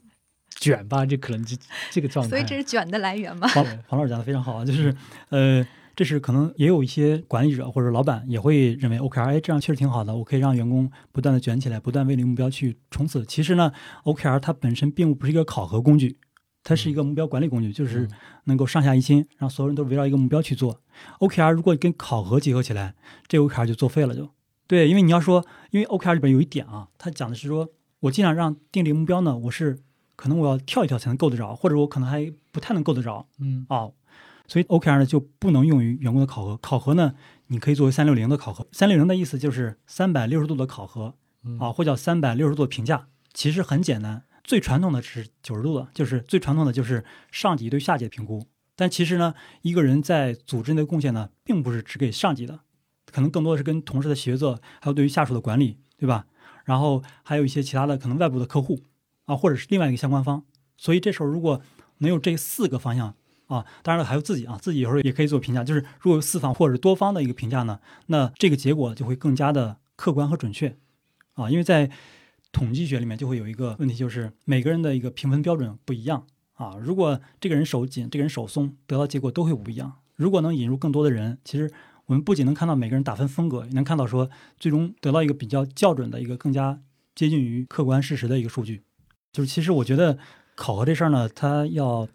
卷吧，就可能这这个状态。所以这是卷的来源嘛？黄黄老师讲的非常好啊，就是呃，这是可能也有一些管理者或者老板也会认为 OKR，哎，这样确实挺好的，我可以让员工不断的卷起来，不断为这个目标去冲刺。其实呢，OKR 它本身并不是一个考核工具，它是一个目标管理工具，就是嗯能够上下一心，让所有人都围绕一个目标去做。OKR 如果跟考核结合起来，这 OKR 就作废了就。对，因为你要说，因为 OKR 里边有一点啊，它讲的是说我尽量让定这个目标呢，我是可能我要跳一跳才能够得着，或者我可能还不太能够得着。嗯啊，所以 OKR 呢就不能用于员工的考核。考核呢，你可以作为三六零的考核。三六零的意思就是三百六十度的考核嗯啊，或叫三百六十度的评价。其实很简单，最传统的是九十度的，就是最传统的就是上级对下级的评估。但其实呢，一个人在组织内的贡献呢，并不是只给上级的，可能更多的是跟同事的协作，还有对于下属的管理，对吧？然后还有一些其他的可能外部的客户啊，或者是另外一个相关方。所以这时候如果能有这四个方向啊，当然了还有自己啊，自己有时候也可以做评价。就是如果四方或者多方的一个评价呢，那这个结果就会更加的客观和准确啊，因为在统计学里面就会有一个问题，就是每个人的一个评分标准不一样啊。如果这个人手紧，这个人手松，得到结果都会不一样。如果能引入更多的人，其实我们不仅能看到每个人打分风格，也能看到说最终得到一个比较校准的一个更加接近于客观事实的一个数据。就是其实我觉得考核这事儿呢，它要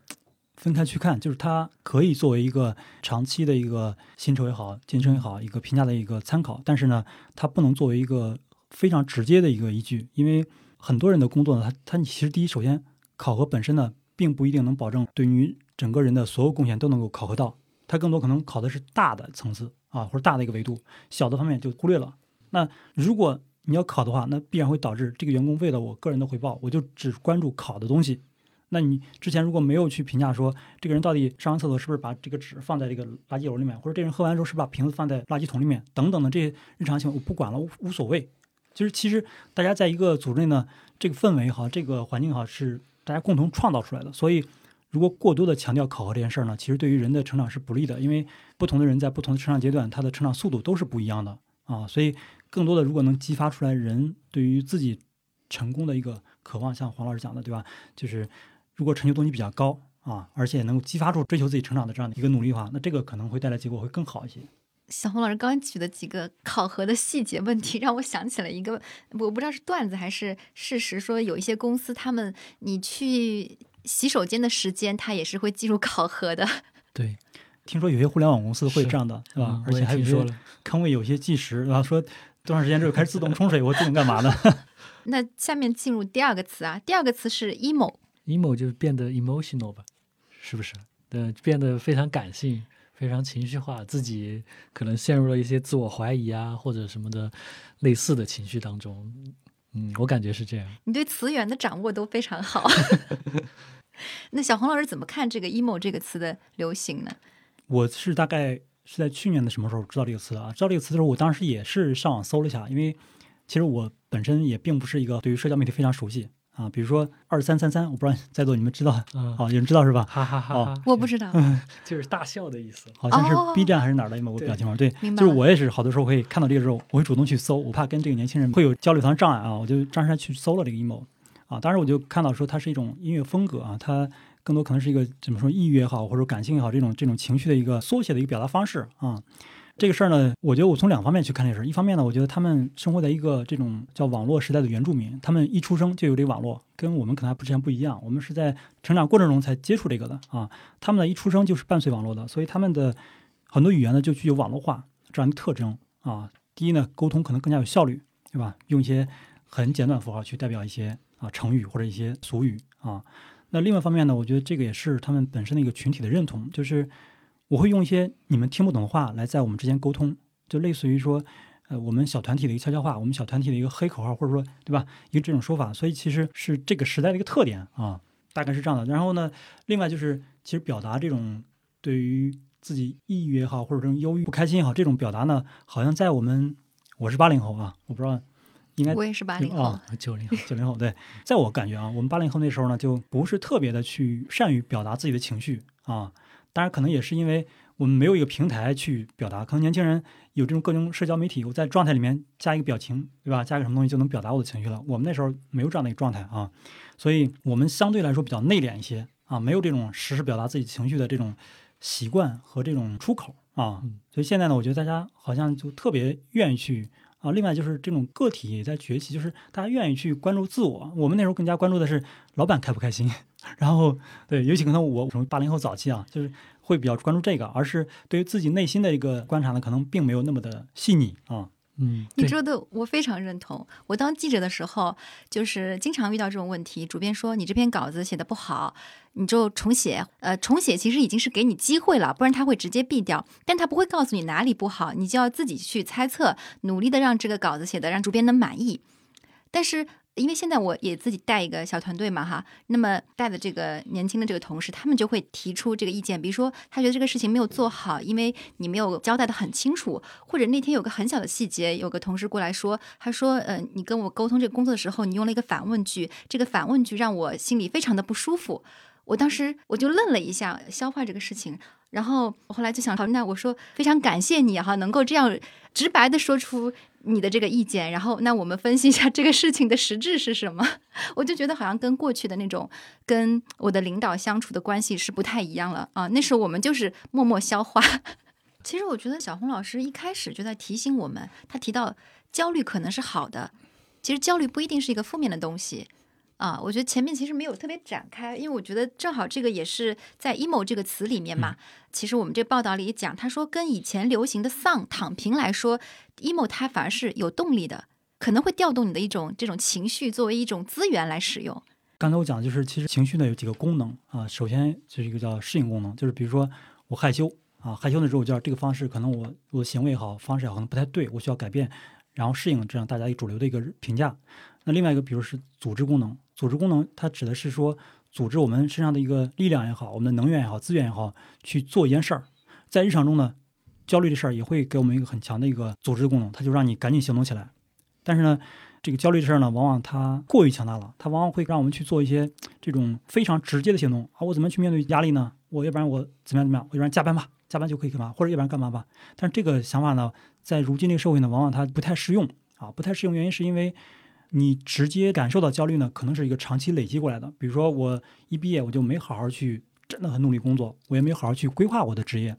分开去看，就是它可以作为一个长期的一个薪酬也好、晋升也好一个评价的一个参考，但是呢，它不能作为一个非常直接的一个依据，因为很多人的工作呢，他他其实第一，首先考核本身呢，并不一定能保证对于整个人的所有贡献都能够考核到，它更多可能考的是大的层次啊，或者大的一个维度，小的方面就忽略了。那如果你要考的话，那必然会导致这个员工为了我个人的回报，我就只关注考的东西。那你之前如果没有去评价说这个人到底上完厕所是不是把这个纸放在这个垃圾篓里面，或者这人喝完之后是不是把瓶子放在垃圾桶里面，等等的这些日常行为，我不管了，无无所谓。就是其实大家在一个组织内呢，这个氛围也好，这个环境也好，是大家共同创造出来的。所以，如果过多的强调考核这件事儿呢，其实对于人的成长是不利的，因为不同的人在不同的成长阶段，他的成长速度都是不一样的啊。所以，更多的如果能激发出来人对于自己成功的一个渴望，像黄老师讲的，对吧？就是如果成就动机比较高啊，而且能够激发出追求自己成长的这样的一个努力的话，那这个可能会带来结果会更好一些。小红老师刚刚举的几个考核的细节问题，让我想起了一个，我不知道是段子还是事实，说有一些公司他们你去洗手间的时间，它也是会计入考核的。对，听说有些互联网公司会是这样的，是吧？嗯而且还有说了坑位有些计时，然后说多长时间之后开始自动冲水，我自动干嘛呢？那下面进入第二个词啊，第二个词是 emo。Emo 就变得 emotional 吧，是不是？对，变得非常感性，非常情绪化，自己可能陷入了一些自我怀疑啊，或者什么的类似的情绪当中。嗯，我感觉是这样。你对词源的掌握都非常好。那小红老师怎么看这个 emo 这个词的流行呢？我是大概是在去年的什么时候知道这个词的啊？知道这个词的时候，我当时也是上网搜了一下，因为其实我本身也并不是一个对于社交媒体非常熟悉啊。比如说二三三三，我不知道在座你们知道？有人知道是吧？哈哈哈哦，我不知道。就是大笑的意思。好像哦是 B 站还是哪儿的某个表情包，对，就是我也是好多时候会看到这个时候，我会主动去搜，我怕跟这个年轻人会有交流上障碍啊，我就张山去搜了这个 emo。啊。当时，我就看到说它是一种音乐风格啊，它更多可能是一个怎么说抑郁也好，或者感性也好，这种这种情绪的一个缩写的一个表达方式啊。这个事儿呢，我觉得我从两方面去看这事儿。一方面呢，我觉得他们生活在一个这种叫网络时代的原住民，他们一出生就有这网络，跟我们可能还不之前不一样。我们是在成长过程中才接触这个的啊。他们呢一出生就是伴随网络的，所以他们的很多语言呢就具有网络化这样一个特征啊。第一呢，沟通可能更加有效率，对吧？用一些很简短符号去代表一些啊成语或者一些俗语啊。那另外一方面呢，我觉得这个也是他们本身的一个群体的认同，就是。我会用一些你们听不懂的话来在我们之间沟通，就类似于说，呃，我们小团体的一个悄悄话，我们小团体的一个黑口号，或者说，对吧？一个这种说法，所以其实是这个时代的一个特点啊，大概是这样的。然后呢，另外就是，其实表达这种对于自己抑郁也好，或者这种忧郁、不开心也好，这种表达呢，好像在我们，我是八零后啊，我不知道，应该我也是八零后，九零后，九零后，对，在我感觉啊，我们八零后那时候呢，就不是特别的去善于表达自己的情绪啊。当然，可能也是因为我们没有一个平台去表达。可能年轻人有这种各种社交媒体，我在状态里面加一个表情，对吧？加个什么东西就能表达我的情绪了。我们那时候没有这样的一个状态啊，所以我们相对来说比较内敛一些啊，没有这种实时表达自己情绪的这种习惯和这种出口啊。所以现在呢，我觉得大家好像就特别愿意去啊。另外就是这种个体也在崛起，就是大家愿意去关注自我。我们那时候更加关注的是老板开不开心。然后，对，尤其可能我从八零后早期啊，就是会比较关注这个，而是对于自己内心的一个观察呢，可能并没有那么的细腻啊。嗯，你说的我非常认同。我当记者的时候，就是经常遇到这种问题，主编说你这篇稿子写的不好，你就重写。呃，重写其实已经是给你机会了，不然他会直接毙掉。但他不会告诉你哪里不好，你就要自己去猜测，努力的让这个稿子写的让主编能满意。但是。因为现在我也自己带一个小团队嘛，哈，那么带的这个年轻的这个同事，他们就会提出这个意见，比如说他觉得这个事情没有做好，因为你没有交代的很清楚，或者那天有个很小的细节，有个同事过来说，他说，呃，你跟我沟通这个工作的时候，你用了一个反问句，这个反问句让我心里非常的不舒服。我当时我就愣了一下，消化这个事情，然后我后来就想，好，那我说非常感谢你哈，能够这样直白的说出你的这个意见，然后那我们分析一下这个事情的实质是什么。我就觉得好像跟过去的那种跟我的领导相处的关系是不太一样了啊。那时候我们就是默默消化。其实我觉得小红老师一开始就在提醒我们，他提到焦虑可能是好的，其实焦虑不一定是一个负面的东西。啊，我觉得前面其实没有特别展开，因为我觉得正好这个也是在 emo 这个词里面嘛。其实我们这报道里讲，他说跟以前流行的丧、躺平来说，emo 它反而是有动力的，可能会调动你的一种这种情绪作为一种资源来使用。刚才我讲的就是，其实情绪呢有几个功能啊，首先就是一个叫适应功能，就是比如说我害羞啊，害羞的时候我叫这个方式可能我我的行为也好，方式也好，可能不太对，我需要改变，然后适应这样大家一主流的一个评价。那另外一个，比如是组织功能。组织功能，它指的是说，组织我们身上的一个力量也好，我们的能源也好，资源也好，去做一件事儿。在日常中呢，焦虑的事儿也会给我们一个很强的一个组织功能，它就让你赶紧行动起来。但是呢，这个焦虑的事儿呢，往往它过于强大了，它往往会让我们去做一些这种非常直接的行动啊。我怎么去面对压力呢？我要不然我怎么样怎么样？我要不然加班吧，加班就可以干嘛？或者要不然干嘛吧？但是这个想法呢，在如今这个社会呢，往往它不太适用啊，不太适用。原因是因为。你直接感受到焦虑呢，可能是一个长期累积过来的。比如说，我一毕业我就没好好去，真的很努力工作，我也没好好去规划我的职业，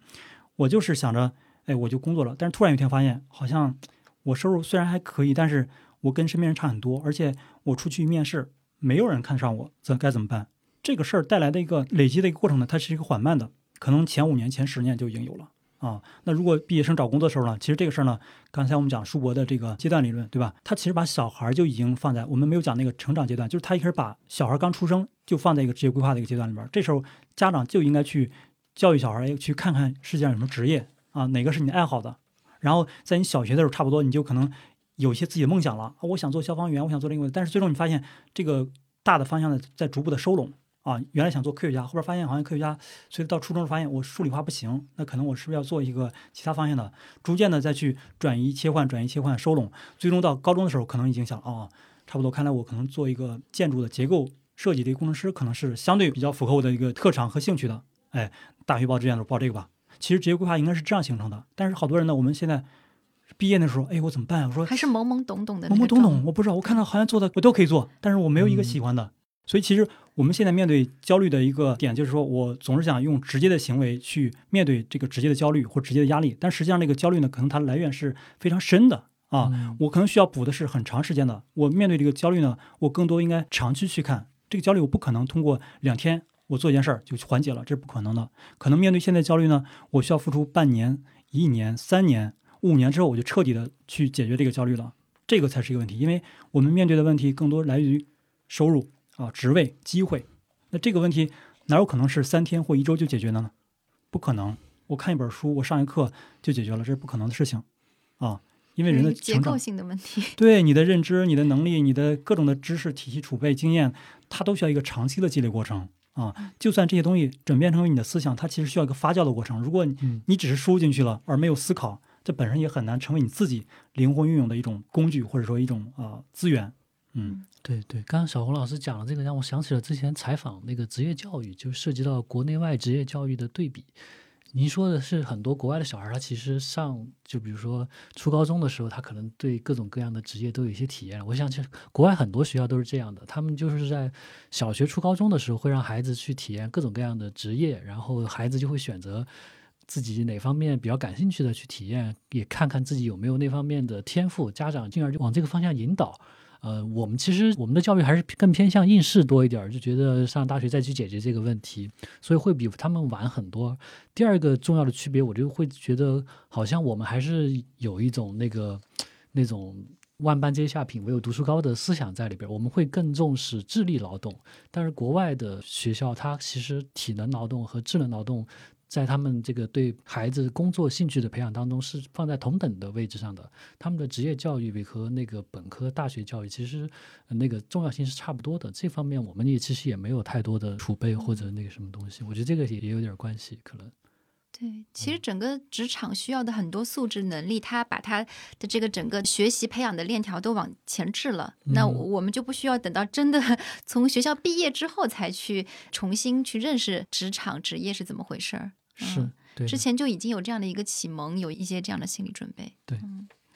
我就是想着，哎，我就工作了。但是突然有一天发现，好像我收入虽然还可以，但是我跟身边人差很多，而且我出去面试，没有人看上我，这该怎么办？这个事儿带来的一个累积的一个过程呢，它是一个缓慢的，可能前五年、前十年就已经有了。啊，那如果毕业生找工作的时候呢，其实这个事儿呢，刚才我们讲舒伯的这个阶段理论，对吧？他其实把小孩就已经放在我们没有讲那个成长阶段，就是他一开始把小孩刚出生就放在一个职业规划的一个阶段里边。这时候家长就应该去教育小孩，去看看世界上有什么职业啊，哪个是你爱好的。然后在你小学的时候，差不多你就可能有一些自己的梦想了，我想做消防员，我想做另外，但是最终你发现这个大的方向呢，在逐步的收拢。啊，原来想做科学家，后边发现好像科学家，所以到初中发现我数理化不行，那可能我是不是要做一个其他方向的？逐渐的再去转移切换，转移切换收拢，最终到高中的时候，可能已经想啊，差不多，看来我可能做一个建筑的结构设计的工程师，可能是相对比较符合我的一个特长和兴趣的。哎，大学报志愿的时候报这个吧。其实职业规划应该是这样形成的，但是好多人呢，我们现在毕业的时候，哎，我怎么办？我说还是懵懵懂懂的，懵懵懂懂，我不知道，我看到好像做的我都可以做，但是我没有一个喜欢的。所以其实我们现在面对焦虑的一个点，就是说我总是想用直接的行为去面对这个直接的焦虑或直接的压力，但实际上这个焦虑呢，可能它来源是非常深的啊，我可能需要补的是很长时间的。我面对这个焦虑呢，我更多应该长期去看这个焦虑，我不可能通过两天我做一件事儿就缓解了，这是不可能的。可能面对现在焦虑呢，我需要付出半年、一年、三年、五年之后，我就彻底的去解决这个焦虑了，这个才是一个问题，因为我们面对的问题更多来源于收入。啊，职位机会，那这个问题哪有可能是三天或一周就解决的呢？不可能。我看一本书，我上一课就解决了，这是不可能的事情啊！因为人的结构性的问题，对你的认知、你的能力、你的各种的知识体系储备、经验，它都需要一个长期的积累过程啊。就算这些东西转变成为你的思想，它其实需要一个发酵的过程。如果你只是输进去了而没有思考，这本身也很难成为你自己灵活运用的一种工具，或者说一种啊资源。嗯。对对，刚刚小红老师讲了这个，让我想起了之前采访那个职业教育，就涉及到国内外职业教育的对比。您说的是很多国外的小孩，他其实上就比如说初高中的时候，他可能对各种各样的职业都有一些体验。我想，其实国外很多学校都是这样的，他们就是在小学初高中的时候会让孩子去体验各种各样的职业，然后孩子就会选择自己哪方面比较感兴趣的去体验，也看看自己有没有那方面的天赋，家长进而就往这个方向引导。呃，我们其实我们的教育还是更偏向应试多一点，就觉得上大学再去解决这个问题，所以会比他们晚很多。第二个重要的区别，我就会觉得好像我们还是有一种那个那种万般皆下品，唯有读书高的思想在里边。我们会更重视智力劳动，但是国外的学校，它其实体能劳动和智能劳动。在他们这个对孩子工作兴趣的培养当中，是放在同等的位置上的。他们的职业教育和那个本科、大学教育其实那个重要性是差不多的。这方面我们也其实也没有太多的储备或者那个什么东西。我觉得这个也也有点关系，可能。对，其实整个职场需要的很多素质能力，他把他的这个整个学习培养的链条都往前置了。那我们就不需要等到真的从学校毕业之后才去重新去认识职场职业是怎么回事儿。是，之前就已经有这样的一个启蒙，有一些这样的心理准备。对，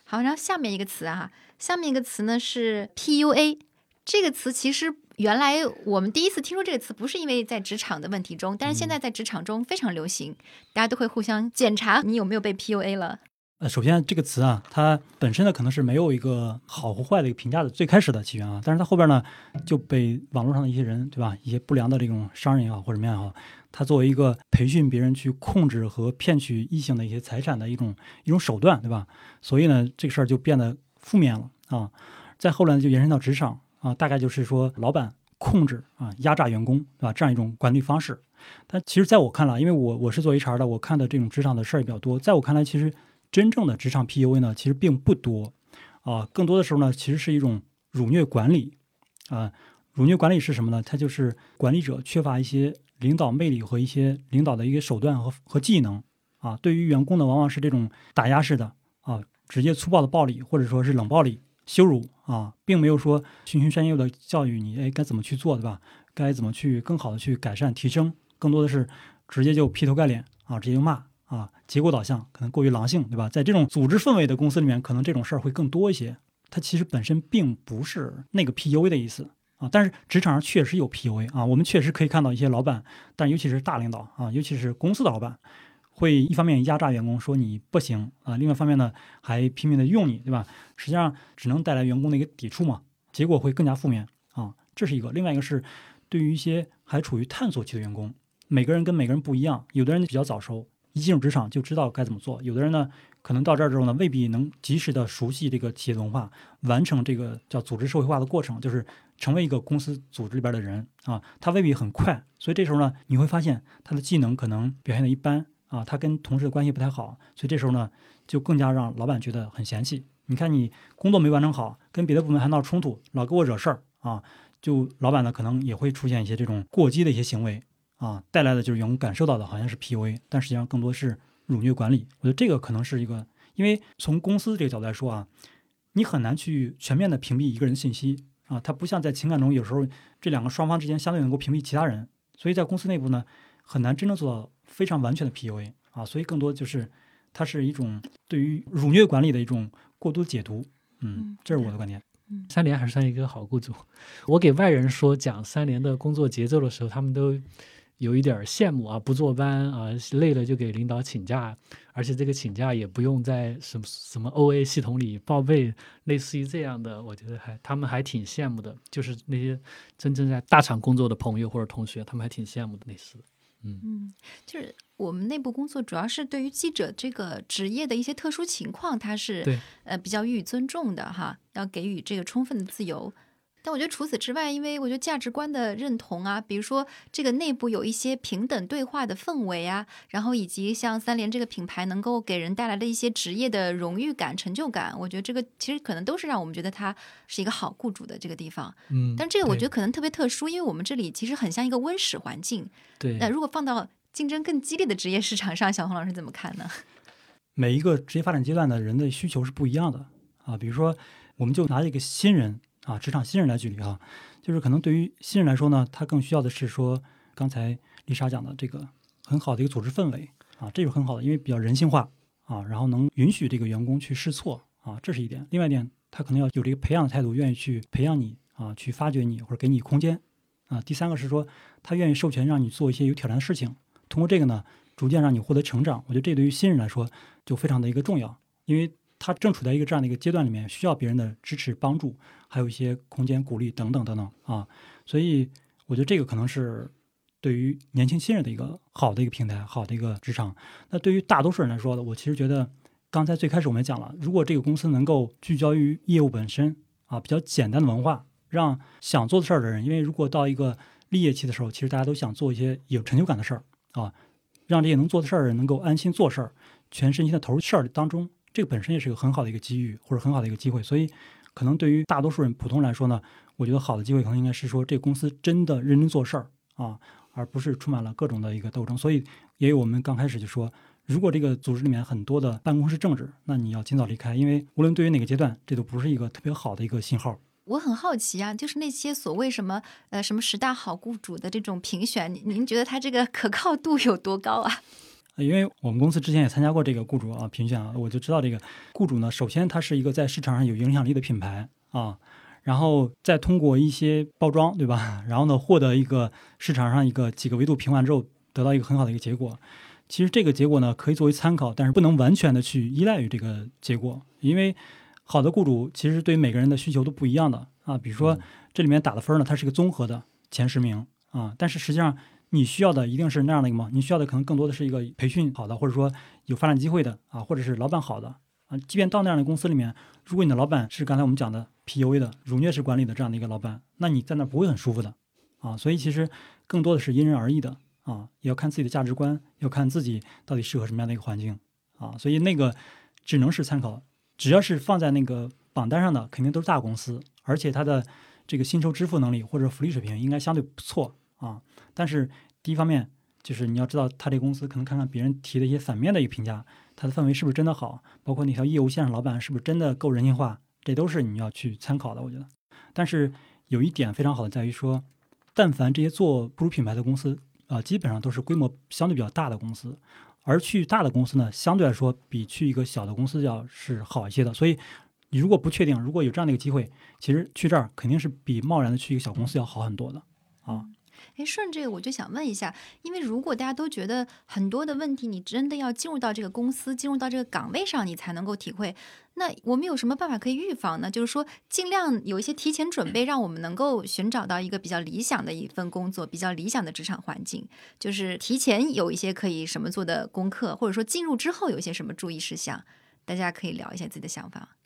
好，然后下面一个词啊，下面一个词呢是 PUA，这个词其实原来我们第一次听说这个词，不是因为在职场的问题中，但是现在在职场中非常流行，大家都会互相检查你有没有被 PUA 了。呃，首先这个词啊，它本身呢可能是没有一个好或坏的一个评价的最开始的起源啊，但是它后边呢就被网络上的一些人，对吧？一些不良的这种商人也好或者什么样也好。它作为一个培训别人去控制和骗取异性的一些财产的一种一种手段，对吧？所以呢，这个事儿就变得负面了啊。再后来呢，就延伸到职场啊，大概就是说老板控制啊、压榨员工，对吧？这样一种管理方式。但其实在我看来，因为我我是做 HR 的，我看的这种职场的事儿也比较多。在我看来，其实真正的职场 PUA 呢，其实并不多啊。更多的时候呢，其实是一种辱虐管理啊。辱虐管理是什么呢？它就是管理者缺乏一些。领导魅力和一些领导的一个手段和和技能啊，对于员工呢，往往是这种打压式的啊，直接粗暴的暴力，或者说是冷暴力、羞辱啊，并没有说循循善诱的教育你，哎，该怎么去做，对吧？该怎么去更好的去改善提升？更多的是直接就劈头盖脸啊，直接就骂啊，结果导向可能过于狼性，对吧？在这种组织氛围的公司里面，可能这种事儿会更多一些。它其实本身并不是那个 PUA 的意思。啊，但是职场上确实有 PUA 啊，我们确实可以看到一些老板，但尤其是大领导啊，尤其是公司的老板，会一方面压榨员工，说你不行啊，另外一方面呢，还拼命的用你，对吧？实际上只能带来员工的一个抵触嘛，结果会更加负面啊，这是一个。另外一个是，对于一些还处于探索期的员工，每个人跟每个人不一样，有的人比较早熟，一进入职场就知道该怎么做，有的人呢，可能到这儿之后呢，未必能及时的熟悉这个企业文化，完成这个叫组织社会化的过程，就是。成为一个公司组织里边的人啊，他未必很快，所以这时候呢，你会发现他的技能可能表现的一般啊，他跟同事的关系不太好，所以这时候呢，就更加让老板觉得很嫌弃。你看你工作没完成好，跟别的部门还闹冲突，老给我惹事儿啊，就老板呢可能也会出现一些这种过激的一些行为啊，带来的就是员工感受到的好像是 PUA，但实际上更多是辱虐管理。我觉得这个可能是一个，因为从公司这个角度来说啊，你很难去全面的屏蔽一个人的信息。啊，它不像在情感中，有时候这两个双方之间相对能够屏蔽其他人，所以在公司内部呢，很难真正做到非常完全的 PUA 啊，所以更多就是它是一种对于辱虐管理的一种过度解读。嗯嗯，这是我的观点。三联还是算一个好雇主。我给外人说讲三联的工作节奏的时候，他们都有一点羡慕啊，不坐班啊，累了就给领导请假，而且这个请假也不用在什么什么 OA 系统里报备，类似于这样的，我觉得还他们还挺羡慕的。就是那些真正在大厂工作的朋友或者同学，他们还挺羡慕的类似的。嗯嗯，就是我们内部工作主要是对于记者这个职业的一些特殊情况，它是对呃比较予以尊重的哈，要给予这个充分的自由。但我觉得除此之外，因为我觉得价值观的认同啊，比如说这个内部有一些平等对话的氛围啊，然后以及像三联这个品牌能够给人带来的一些职业的荣誉感、成就感，我觉得这个其实可能都是让我们觉得它是一个好雇主的这个地方。嗯，但这个我觉得可能特别特殊，因为我们这里其实很像一个温室环境。对那如果放到竞争更激烈的职业市场上，小红老师怎么看呢？每一个职业发展阶段的人的需求是不一样的啊。比如说，我们就拿一个新人啊，职场新人来举例哈，就是可能对于新人来说呢，他更需要的是说刚才丽莎讲的这个很好的一个组织氛围啊，这是很好的，因为比较人性化啊，然后能允许这个员工去试错啊，这是一点。另外一点，他可能要有这个培养的态度，愿意去培养你啊，去发掘你或者给你空间啊。第三个是说，他愿意授权让你做一些有挑战的事情，通过这个呢，逐渐让你获得成长。我觉得这对于新人来说就非常的一个重要，因为他正处在一个这样的一个阶段里面，需要别人的支持帮助，还有一些空间鼓励等等等等啊。所以我觉得这个可能是对于年轻新人的一个好的一个平台，好的一个职场。那对于大多数人来说呢，我其实觉得刚才最开始我们也讲了，如果这个公司能够聚焦于业务本身啊，比较简单的文化，让想做的事的人，因为如果到一个立业期的时候，其实大家都想做一些有成就感的事儿啊，让这些能做的事儿的人能够安心做事儿，全身心的投入事儿当中，这个本身也是一个很好的一个机遇或者很好的一个机会。所以，可能对于大多数人普通来说呢，我觉得好的机会可能应该是说这个公司真的认真做事儿啊，而不是充满了各种的一个斗争。所以，也有我们刚开始就说，如果这个组织里面很多的办公室政治，那你要尽早离开，因为无论对于哪个阶段，这都不是一个特别好的一个信号。我很好奇啊，就是那些所谓什么呃什么十大好雇主的这种评选，您您觉得它这个可靠度有多高啊？呃因为我们公司之前也参加过这个雇主啊评选啊，我就知道这个雇主呢，首先它是一个在市场上有影响力的品牌啊，然后再通过一些包装，对吧？然后呢，获得一个市场上一个几个维度评完之后，得到一个很好的一个结果。其实这个结果呢，可以作为参考，但是不能完全的去依赖于这个结果，因为好的雇主其实对每个人的需求都不一样的啊。比如说这里面打的分呢，它是一个综合的前十名啊，但是实际上你需要的一定是那样的一个吗？你需要的可能更多的是一个培训好的，或者说有发展机会的啊，或者是老板好的啊。即便到那样的公司里面，如果你的老板是刚才我们讲的 PUA 的辱虐式管理的这样的一个老板，那你在那不会很舒服的啊。所以其实更多的是因人而异的啊，也要看自己的价值观，要看自己到底适合什么样的一个环境啊。所以那个只能是参考，只要是放在那个榜单上的，肯定都是大公司，而且它的这个薪酬支付能力或者福利水平应该相对不错啊。但是第一方面就是你要知道，他这个公司可能看看别人提的一些反面的一个评价，它的氛围是不是真的好，包括那条业务线上老板是不是真的够人性化，这都是你要去参考的。我觉得，但是有一点非常好的在于说，但凡这些做不如品牌的公司啊、基本上都是规模相对比较大的公司，而去大的公司呢，相对来说比去一个小的公司要是好一些的。所以，你如果不确定，如果有这样的一个机会，其实去这儿肯定是比贸然的去一个小公司要好很多的啊。哎，顺这个我就想问一下，因为如果大家都觉得很多的问题，你真的要进入到这个公司，进入到这个岗位上，你才能够体会。那我们有什么办法可以预防呢？就是说，尽量有一些提前准备，让我们能够寻找到一个比较理想的一份工作，比较理想的职场环境。就是提前有一些可以什么做的功课，或者说进入之后有一些什么注意事项，大家可以聊一下自己的想法。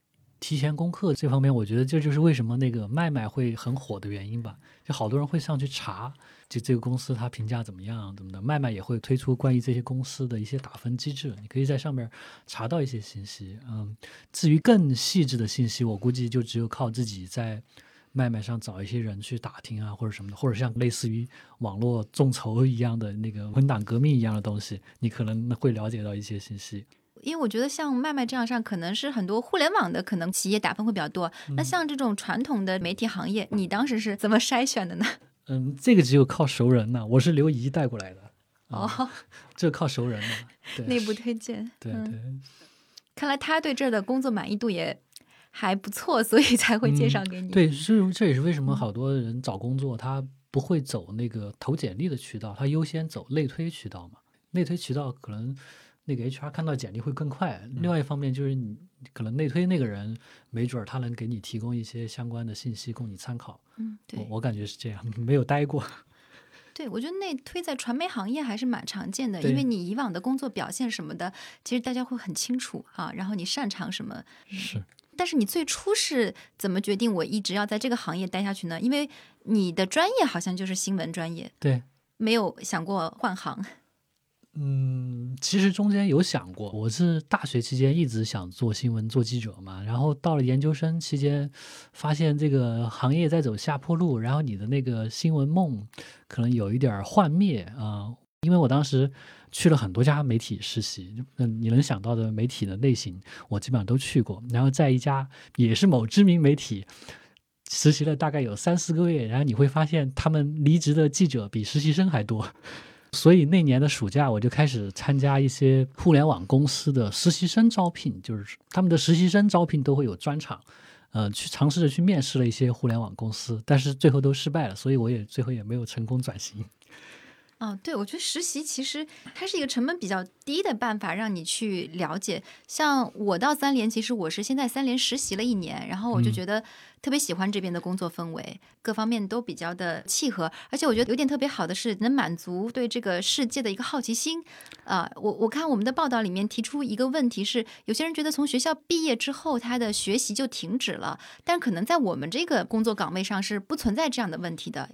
提前功课这方面，我觉得这就是为什么那个麦麦会很火的原因吧。就好多人会上去查，就这个公司它评价怎么样，怎么的。麦麦也会推出关于这些公司的一些打分机制，你可以在上面查到一些信息。嗯，至于更细致的信息，我估计就只有靠自己在麦麦上找一些人去打听啊，或者什么的，或者像类似于网络众筹一样的那个文档革命一样的东西，你可能会了解到一些信息。因为我觉得像麦麦这样上，可能是很多互联网的可能企业打分会比较多。那像这种传统的媒体行业，你当时是怎么筛选的呢？嗯，这个只有靠熟人呐、我是刘姨带过来的。哦，这靠熟人内部推荐。对看来他对这儿的工作满意度也还不错，所以才会介绍给你。嗯对，是这也是为什么好多人找工作他不会走那个投简历的渠道，他优先走内推渠道嘛。内推渠道可能那个 HR 看到简历会更快。另外一方面就是你可能内推那个人，没准儿他能给你提供一些相关的信息供你参考。嗯，对我我感觉是这样，没有待过。对，我觉得内推在传媒行业还是蛮常见的，因为你以往的工作表现什么的，其实大家会很清楚啊。然后你擅长什么，是，但是你最初是怎么决定我一直要在这个行业待下去呢？因为你的专业好像就是新闻专业，对。没有想过换行。嗯，其实中间有想过，我是大学期间一直想做新闻、做记者嘛，然后到了研究生期间，发现这个行业在走下坡路，然后你的那个新闻梦可能有一点幻灭啊、因为我当时去了很多家媒体实习，嗯，你能想到的媒体的类型，我基本上都去过，然后在一家也是某知名媒体。实习了大概有三四个月，然后你会发现他们离职的记者比实习生还多，所以那年的暑假，我就开始参加一些互联网公司的实习生招聘，就是他们的实习生招聘都会有专场，呃，去尝试着去面试了一些互联网公司，但是最后都失败了，所以我也最后也没有成功转型。哦，对，我觉得实习其实它是一个成本比较低的办法，让你去了解。像我到三联，其实我是先在三联实习了一年，然后我就嗯觉得特别喜欢这边的工作氛围，各方面都比较的契合，而且我觉得有点特别好的是能满足对这个世界的一个好奇心。啊、我我看我们的报道里面提出一个问题是，有些人觉得从学校毕业之后他的学习就停止了，但可能在我们这个工作岗位上是不存在这样的问题的。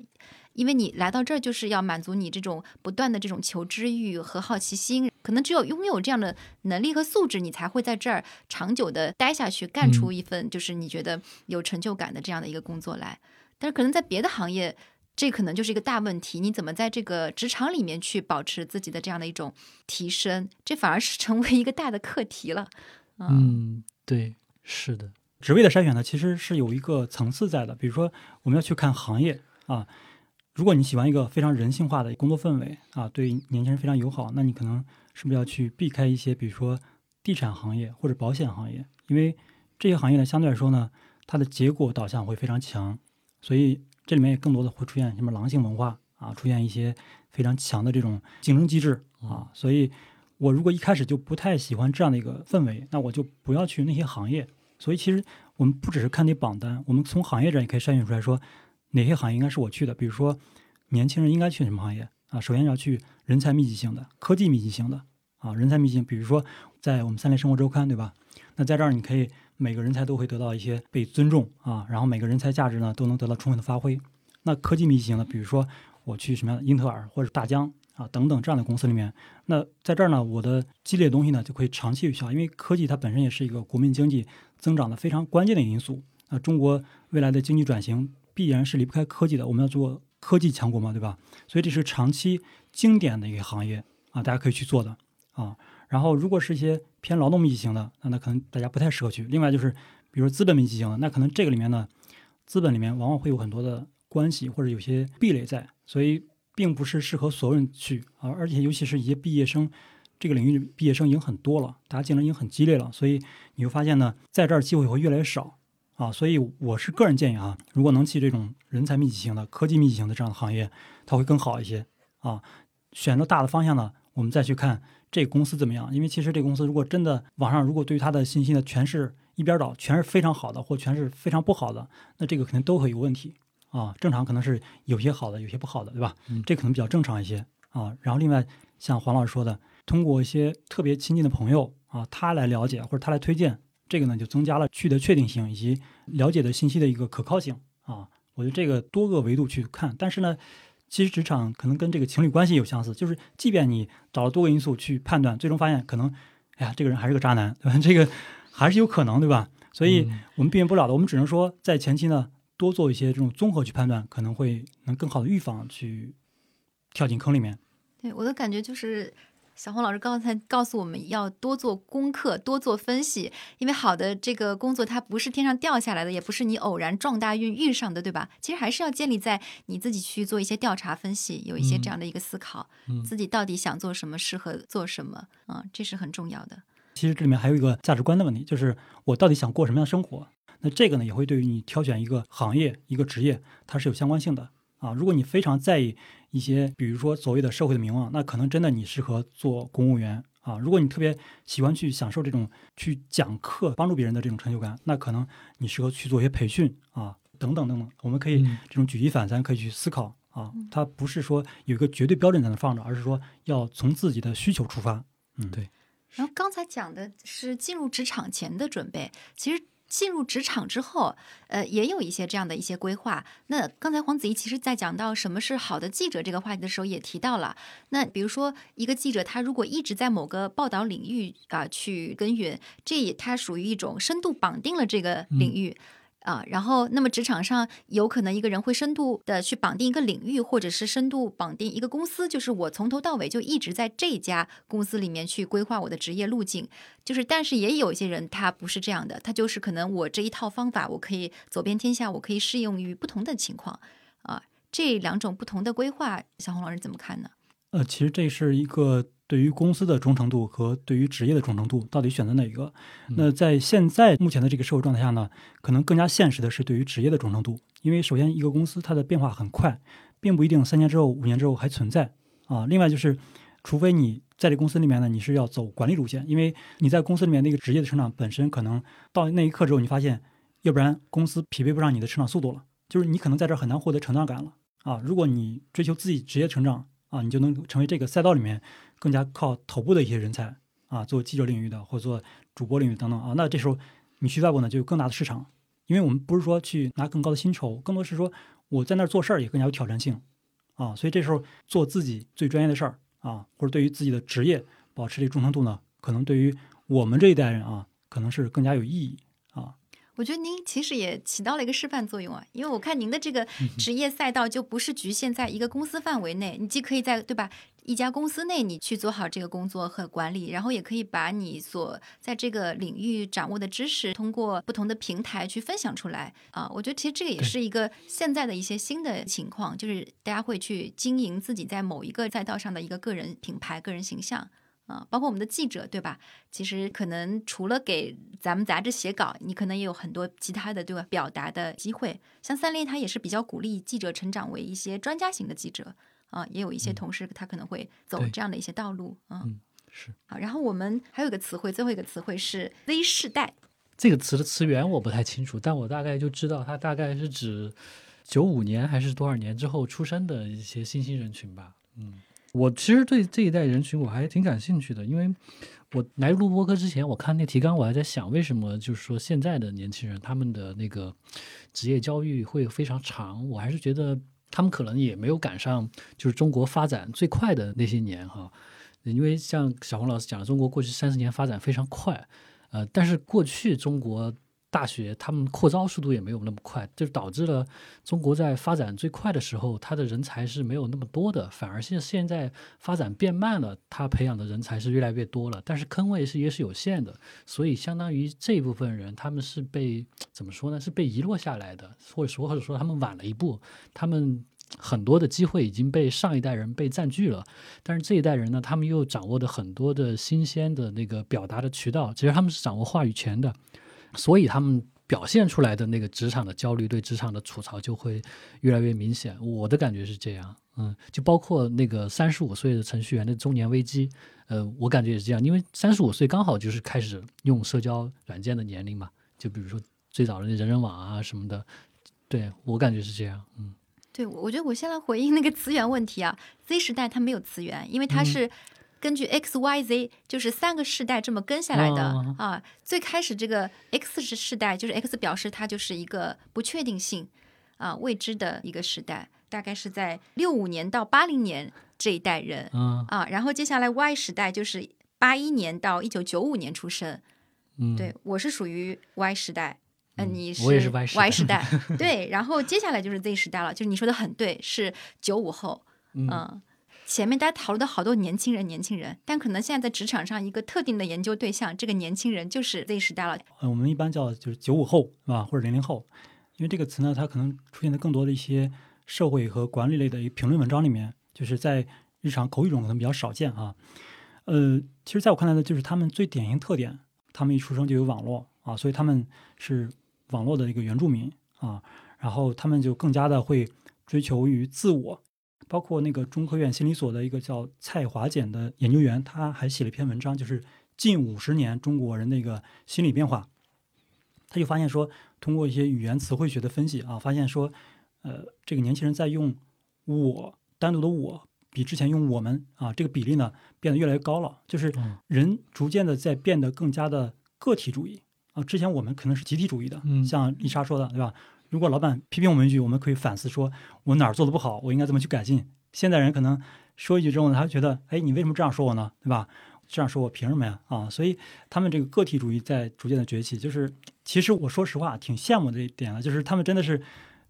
因为你来到这儿就是要满足你这种不断的这种求知欲和好奇心，可能只有拥有这样的能力和素质，你才会在这儿长久的待下去，干出一份就是你觉得有成就感的这样的一个工作来。但是可能在别的行业，这可能就是一个大问题，你怎么在这个职场里面去保持自己的这样的一种提升，这反而是成为一个大的课题了。嗯嗯，对，是的，职位的筛选呢，其实是有一个层次在的。比如说，我们要去看行业啊，如果你喜欢一个非常人性化的工作氛围啊，对年轻人非常友好，那你可能是不是要去避开一些，比如说地产行业或者保险行业，因为这些行业呢，相对来说呢，它的结果导向会非常强，所以这里面也更多的会出现什么狼性文化啊，出现一些非常强的这种竞争机制啊，所以我如果一开始就不太喜欢这样的一个氛围，那我就不要去那些行业。所以其实我们不只是看那榜单，我们从行业这也可以筛选出来说哪些行业应该是我去的。比如说年轻人应该去什么行业啊？首先要去人才密集型的、科技密集型的啊，人才密集型。比如说在我们三联生活周刊，对吧？那在这儿你可以每个人才都会得到一些被尊重啊，然后每个人才价值呢都能得到充分的发挥。那科技密集型的，比如说我去什么样的英特尔或者大疆啊等等这样的公司里面，那在这儿呢，我的积累的东西呢就可以长期有效，因为科技它本身也是一个国民经济增长的非常关键的因素。那中国未来的经济转型必然是离不开科技的，我们要做科技强国嘛，对吧？所以这是长期经典的一个行业啊，大家可以去做的啊。然后如果是一些偏劳动密集型的，那那可能大家不太适合去。另外就是，比如资本密集型的，那可能这个里面呢，资本里面往往会有很多的关系或者有些壁垒在，所以并不是适合所有人去啊。而且尤其是一些毕业生，这个领域毕业生已经很多了，大家竞争已经很激烈了，所以你会发现呢，在这儿机会会越来越少啊。所以我是个人建议啊，如果能去这种人才密集型的、科技密集型的这样的行业，它会更好一些啊。选择大的方向呢，我们再去看这个公司怎么样。因为其实这个公司如果真的网上如果对于它的信息呢全是一边倒，全是非常好的，或全是非常不好的，那这个肯定都会有问题啊。正常可能是有些好的，有些不好的，对吧？嗯这可能比较正常一些啊。然后另外像黄老师说的，通过一些特别亲近的朋友啊，他来了解或者他来推荐，这个呢就增加了去的确定性以及了解的信息的一个可靠性啊。我觉得这个多个维度去看，但是呢。其实职场可能跟这个情侣关系有相似，就是即便你找了多个因素去判断，最终发现可能，哎呀，这个人还是个渣男，对吧？这个还是有可能，对吧？所以嗯我们避免不了的，我们只能说在前期呢多做一些这种综合去判断，可能会能更好的预防去跳进坑里面。对我的感觉就是，小红老师刚才告诉我们要多做功课，多做分析，因为好的这个工作它不是天上掉下来的，也不是你偶然撞大运遇上的，对吧？其实还是要建立在你自己去做一些调查分析，有一些这样的一个思考，嗯自己到底想做什么，适合做什么，啊、这是很重要的。其实这里面还有一个价值观的问题，就是我到底想过什么样的生活？那这个呢，也会对于你挑选一个行业、一个职业，它是有相关性的啊。如果你非常在意一些，比如说所谓的社会的名望，那可能真的你适合做公务员啊。如果你特别喜欢去享受这种去讲课、帮助别人的这种成就感，那可能你适合去做一些培训啊，等等等等。我们可以嗯这种举一反三，可以去思考啊。它不是说有一个绝对标准在那放着，而是说要从自己的需求出发。嗯，对然后刚才讲的是进入职场前的准备，其实进入职场之后，呃，也有一些这样的一些规划。那刚才黄子怡其实在讲到什么是好的记者这个话题的时候，也提到了。那比如说，一个记者他如果一直在某个报道领域啊、去耕耘，这也它属于一种深度绑定了这个领域。啊，然后，那么职场上有可能一个人会深度的去绑定一个领域，或者是深度绑定一个公司，就是我从头到尾就一直在这家公司里面去规划我的职业路径。就是，但是也有一些人他不是这样的，他就是可能我这一套方法我可以走遍天下，我可以适用于不同的情况啊。这两种不同的规划，小红老师怎么看呢？呃，其实这是一个对于公司的忠诚度和对于职业的忠诚度，到底选择哪一个？那在现在目前的这个社会状态下呢，可能更加现实的是对于职业的忠诚度，因为首先一个公司它的变化很快，并不一定三年之后、五年之后还存在啊。另外就是，除非你在这公司里面呢，你是要走管理路线，因为你在公司里面那个职业的成长本身可能到那一刻之后，你发现，要不然公司匹配不上你的成长速度了，就是你可能在这儿很难获得成长感了啊。如果你追求自己职业成长，啊，你就能成为这个赛道里面更加靠头部的一些人才啊，做记者领域的或者做主播领域等等啊。那这时候你去外部呢，就有更大的市场，因为我们不是说去拿更高的薪酬，更多是说我在那儿做事儿也更加有挑战性啊。所以这时候做自己最专业的事儿啊，或者对于自己的职业保持这忠诚度呢，可能对于我们这一代人啊，可能是更加有意义。我觉得您其实也起到了一个示范作用啊，因为我看您的这个职业赛道就不是局限在一个公司范围内，你既可以在对吧一家公司内你去做好这个工作和管理，然后也可以把你所在这个领域掌握的知识通过不同的平台去分享出来啊。我觉得其实这个也是一个现在的一些新的情况，就是大家会去经营自己在某一个赛道上的一个个人品牌、个人形象。啊，包括我们的记者，对吧？其实可能除了给咱们杂志写稿，你可能也有很多其他的对吧表达的机会。像三联，它也是比较鼓励记者成长为一些专家型的记者啊，也有一些同事他可能会走这样的一些道路啊。嗯是好，然后我们还有一个词汇，最后一个词汇是 Z 世代。这个词的词源我不太清楚，但我大概就知道它大概是指九五年还是多少年之后出生的一些新兴人群吧。嗯，我其实对这一代人群我还挺感兴趣的，因为我来录播客之前，我看那提纲，我还在想，为什么就是说现在的年轻人他们的那个职业教育会非常长？我还是觉得他们可能也没有赶上就是中国发展最快的那些年哈。因为像小红老师讲的，中国过去三十年发展非常快，呃，但是过去中国大学他们扩招速度也没有那么快，就导致了中国在发展最快的时候，他的人才是没有那么多的，反而是现在发展变慢了，他培养的人才是越来越多了，但是坑位是也是有限的，所以相当于这一部分人他们是被怎么说呢？是被遗落下来的，或者说或者说他们晚了一步，他们。很多的机会已经被上一代人被占据了，但是这一代人呢，他们又掌握的很多的新鲜的那个表达的渠道，其实他们是掌握话语权的，所以他们表现出来的那个职场的焦虑，对职场的吐槽就会越来越明显。我的感觉是这样，嗯，就包括那个三十五岁的程序员的中年危机，呃，我感觉也是这样，因为三十五岁刚好就是开始用社交软件的年龄嘛，就比如说最早的那人人网啊什么的，对我感觉是这样，嗯。对，我我觉得我先来回应那个词源问题啊。Z 时代它没有词源，因为它是根据 X、Y、Z 就是三个世代这么跟下来的、哦啊。最开始这个 X 是世代，就是 X 表示它就是一个不确定性啊、未知的一个时代，大概是在六五年到八零年这一代人嗯啊。然后接下来 Y 时代就是八一年到一九九五年出生，嗯，对我是属于 Y 时代，呃，嗯你是 Y 时代 Y 时代，对，然后接下来就是 Z 时代了，就是你说的很对，是九五后，嗯嗯，前面大家讨论的好多年轻人，年轻人，但可能现在在职场上一个特定的研究对象，这个年轻人就是 Z 时代了。呃，我们一般叫就是九五后，是吧？或者零零后，因为这个词呢，它可能出现在更多的一些社会和管理类的一评论文章里面，就是在日常口语中可能比较少见啊。呃，其实在我看来呢，就是他们最典型特点，他们一出生就有网络啊，所以他们是网络的一个原住民啊，然后他们就更加的会追求于自我。包括那个中科院心理所的一个叫蔡华简的研究员，他还写了一篇文章，就是近五十年中国人的一个心理变化。他就发现说，通过一些语言词汇学的分析啊，发现说，呃，这个年轻人在用“我”单独的“我”比之前用“我们”啊这个比例呢变得越来越高了，就是人逐渐的在变得更加的个体主义啊。之前我们可能是集体主义的，像丽莎说的，对吧？如果老板批评我们一句，我们可以反思说，我哪儿做的不好，我应该怎么去改进。现在人可能说一句之后，他觉得，哎，你为什么这样说我呢？对吧？这样说我凭什么呀？啊，所以他们这个个体主义在逐渐的崛起。就是其实我说实话，挺羡慕这一点的，就是他们真的是，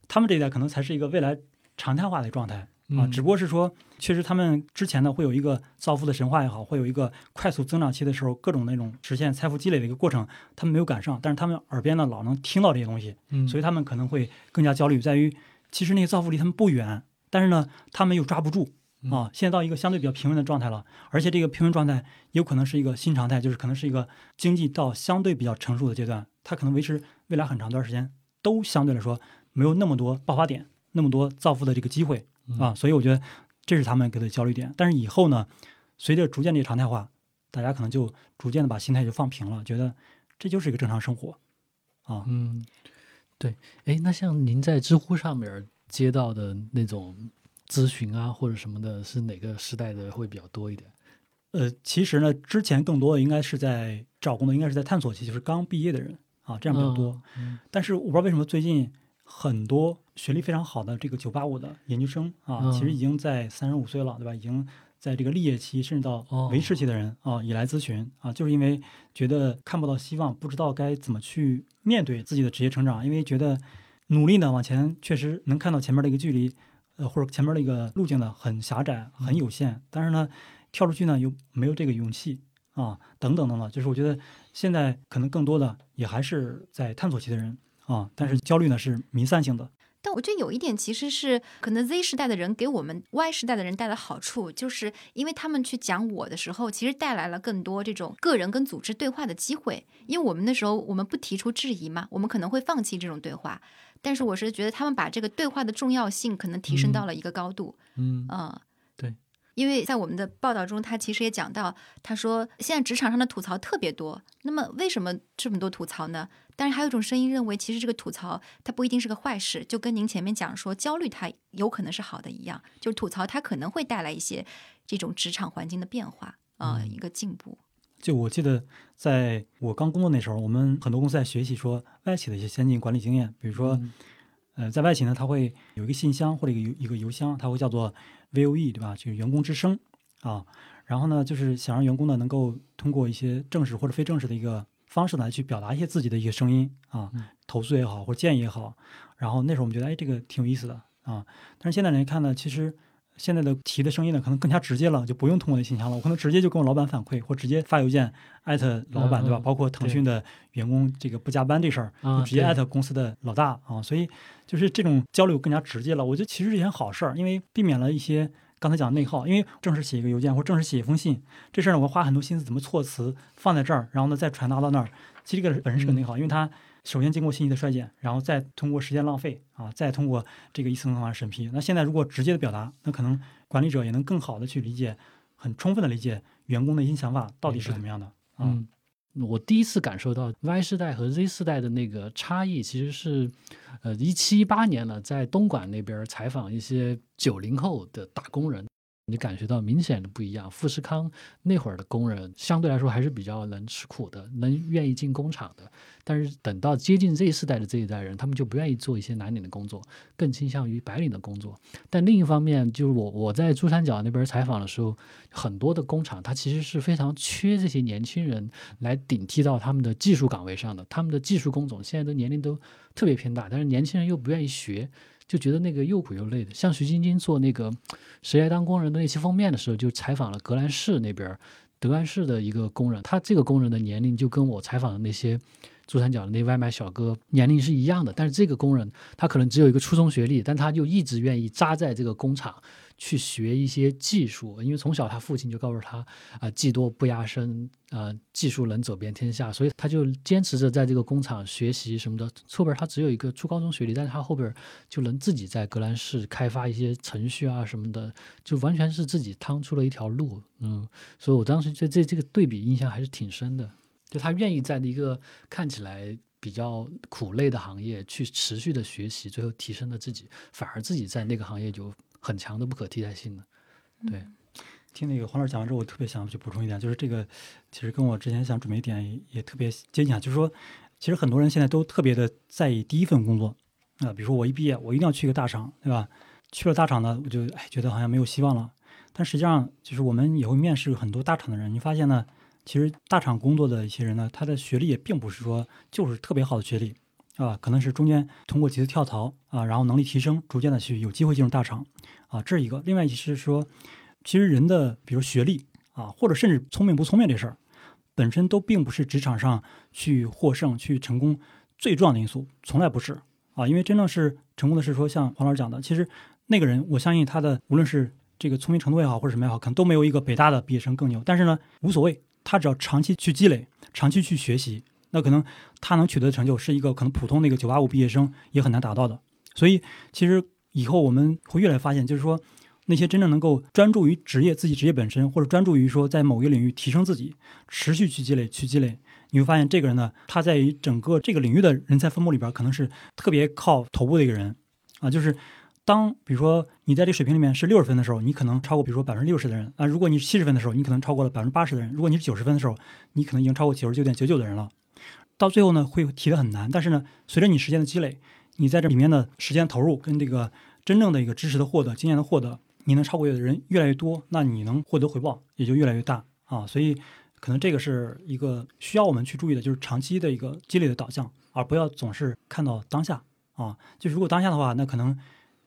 他们这一代可能才是一个未来常态化的状态。啊，只不过是说，确实他们之前呢会有一个造富的神话也好，会有一个快速增长期的时候，各种那种实现财富积累的一个过程，他们没有赶上。但是他们耳边呢老能听到这些东西，嗯，所以他们可能会更加焦虑，在于其实那些造富离他们不远，但是呢他们又抓不住啊。现在到一个相对比较平稳的状态了，而且这个平稳状态有可能是一个新常态，就是可能是一个经济到相对比较成熟的阶段，它可能维持未来很长一段时间都相对来说没有那么多爆发点，那么多造富的这个机会啊。所以我觉得。这是他们给的焦虑点，但是以后呢，随着逐渐的常态化，大家可能就逐渐的把心态就放平了，觉得这就是一个正常生活，啊，嗯，对，哎，那像您在知乎上面接到的那种咨询啊，或者什么的，是哪个时代的会比较多一点？呃，其实呢，之前更多的应该是在找工作，应该是在探索期，就是刚毕业的人啊，这样比较多。但是我不知道为什么最近。很多学历非常好的这个九八五的研究生啊，其实已经在三十五岁了，对吧？已经在这个立业期甚至到维持期的人啊，也来咨询啊，就是因为觉得看不到希望，不知道该怎么去面对自己的职业成长，因为觉得努力呢往前确实能看到前面的一个距离，呃，或者前面的一个路径呢很狭窄、很有限，但是呢跳出去呢又没有这个勇气啊，等等等等，就是我觉得现在可能更多的也还是在探索期的人。啊，但是焦虑呢是弥散性的。但我觉得有一点其实是可能 Z 时代的人给我们 Y 时代的人带来好处，就是因为他们去讲我的时候，其实带来了更多这种个人跟组织对话的机会。因为我们那时候我们不提出质疑嘛，我们可能会放弃这种对话。但是我是觉得他们把这个对话的重要性可能提升到了一个高度。嗯啊，对。因为在我们的报道中，他其实也讲到，他说现在职场上的吐槽特别多。那么为什么这么多吐槽呢？但是还有一种声音认为，其实这个吐槽它不一定是个坏事，就跟您前面讲说焦虑它有可能是好的一样，就是吐槽它可能会带来一些这种职场环境的变化啊，一个进步。就我记得，在我刚工作那时候，我们很多公司在学习说外企的一些先进管理经验，比如说，呃，在外企呢，它会有一个信箱或者一个一个邮箱，它会叫做 VOE，对吧？就是员工之声啊。然后呢，就是想让员工呢能够通过一些正式或者非正式的一个。方式来去表达一些自己的一些声音啊，投诉也好或者建议也好，然后那时候我们觉得哎这个挺有意思的啊，但是现在来看呢，其实现在的提的声音呢可能更加直接了，就不用通过那信箱了，我可能直接就跟我老板反馈或直接发邮件艾特老板对吧？包括腾讯的员工这个不加班这事儿，直接艾特公司的老大啊，所以就是这种交流更加直接了。我觉得其实是一件好事儿，因为避免了一些。刚才讲内耗，因为正式写一个邮件或正式写一封信，这事儿呢，我花很多心思怎么措辞放在这儿，然后呢再传达到那儿。其实这个本身是个内耗，因为它首先经过信息的衰减，然后再通过时间浪费啊，再通过这个一层层的审批。那现在如果直接的表达，那可能管理者也能更好的去理解，很充分的理解员工的一些想法到底是怎么样的。嗯，我第一次感受到 Y 世代和 Z 世代的那个差异，其实是。呃，一七一八年呢，在东莞那边采访一些九零后的打工人，你感觉到明显的不一样。富士康那会儿的工人相对来说还是比较能吃苦的，能愿意进工厂的。但是等到接近 Z 世代的这一代人，他们就不愿意做一些蓝领的工作，更倾向于白领的工作。但另一方面，就是我我在珠三角那边采访的时候，很多的工厂它其实是非常缺这些年轻人来顶替到他们的技术岗位上的。他们的技术工种现在的年龄都。特别偏大，但是年轻人又不愿意学，就觉得那个又苦又累的。像徐晶晶做那个《谁来当工人》的那些封面的时候，就采访了格兰仕那边德兰仕的一个工人，他这个工人的年龄就跟我采访的那些。珠三角的那外卖小哥年龄是一样的，但是这个工人他可能只有一个初中学历，但他就一直愿意扎在这个工厂去学一些技术，因为从小他父亲就告诉他啊，技多不压身，啊，技术能走遍天下，所以他就坚持着在这个工厂学习什么的。后边他只有一个初高中学历，但是他后边就能自己在格兰仕开发一些程序啊什么的，就完全是自己趟出了一条路。嗯，所以我当时对这这个对比印象还是挺深的。就他愿意在一个看起来比较苦累的行业去持续的学习，最后提升了自己，反而自己在那个行业就很强的不可替代性的。对，听那个黄老师讲完之后，我特别想去补充一点，就是这个其实跟我之前想准备一点也特别接近啊，就是说，其实很多人现在都特别的在意第一份工作啊，比如说我一毕业，我一定要去一个大厂，对吧？去了大厂呢，我就哎觉得好像没有希望了。但实际上，就是我们也会面试很多大厂的人，你发现呢？其实大厂工作的一些人呢，他的学历也并不是说就是特别好的学历，啊，可能是中间通过几次跳槽啊，然后能力提升，逐渐的去有机会进入大厂，啊，这是一个。另外一是说，其实人的比如学历啊，或者甚至聪明不聪明这事儿，本身都并不是职场上去获胜、去成功最重要的因素，从来不是啊。因为真正是成功的是说，像黄老师讲的，其实那个人，我相信他的无论是这个聪明程度也好，或者什么也好，可能都没有一个北大的毕业生更牛。但是呢，无所谓。他只要长期去积累，长期去学习，那可能他能取得的成就是一个可能普通那个九八五毕业生也很难达到的。所以，其实以后我们会越来越发现，就是说那些真正能够专注于职业、自己职业本身，或者专注于说在某一个领域提升自己，持续去积累、去积累，你会发现这个人呢，他在于整个这个领域的人才分布里边，可能是特别靠头部的一个人啊，就是。当比如说你在这水平里面是六十分的时候，你可能超过比如说百分之六十的人啊。如果你是七十分的时候，你可能超过了百分之八十的人。如果你是九十分的时候，你可能已经超过九十九点九九的人了。到最后呢，会提的很难。但是呢，随着你时间的积累，你在这里面的时间投入跟这个真正的一个知识的获得、经验的获得，你能超过的人越来越多，那你能获得回报也就越来越大啊。所以可能这个是一个需要我们去注意的，就是长期的一个积累的导向，而不要总是看到当下啊。就是如果当下的话，那可能。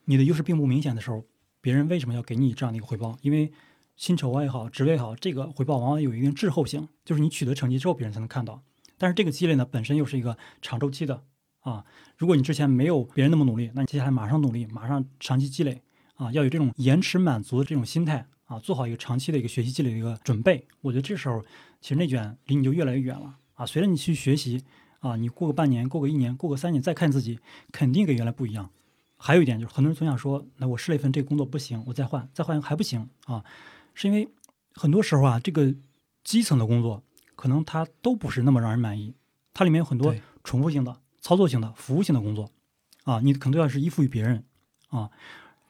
你的优势并不明显的时候，别人为什么要给你这样的一个回报？因为薪酬啊也好，职位也好，这个回报往往有一定滞后性，就是你取得成绩之后，别人才能看到。但是这个积累呢，本身又是一个长周期的啊。如果你之前没有别人那么努力，那你接下来马上努力，马上长期积累啊，要有这种延迟满足的这种心态啊，做好一个长期的一个学习积累的一个准备。我觉得这时候其实内卷离你就越来越远了啊。随着你去学习啊，你过个半年，过个一年，过个三年，再看自己，肯定跟原来不一样。还有一点就是，很多人总想说，那我试了一份这个工作不行，我再换，再换还不行啊，是因为很多时候啊，这个基层的工作可能它都不是那么让人满意，它里面有很多重复性的、操作性的、服务性的工作啊，你可能都要是依附于别人啊，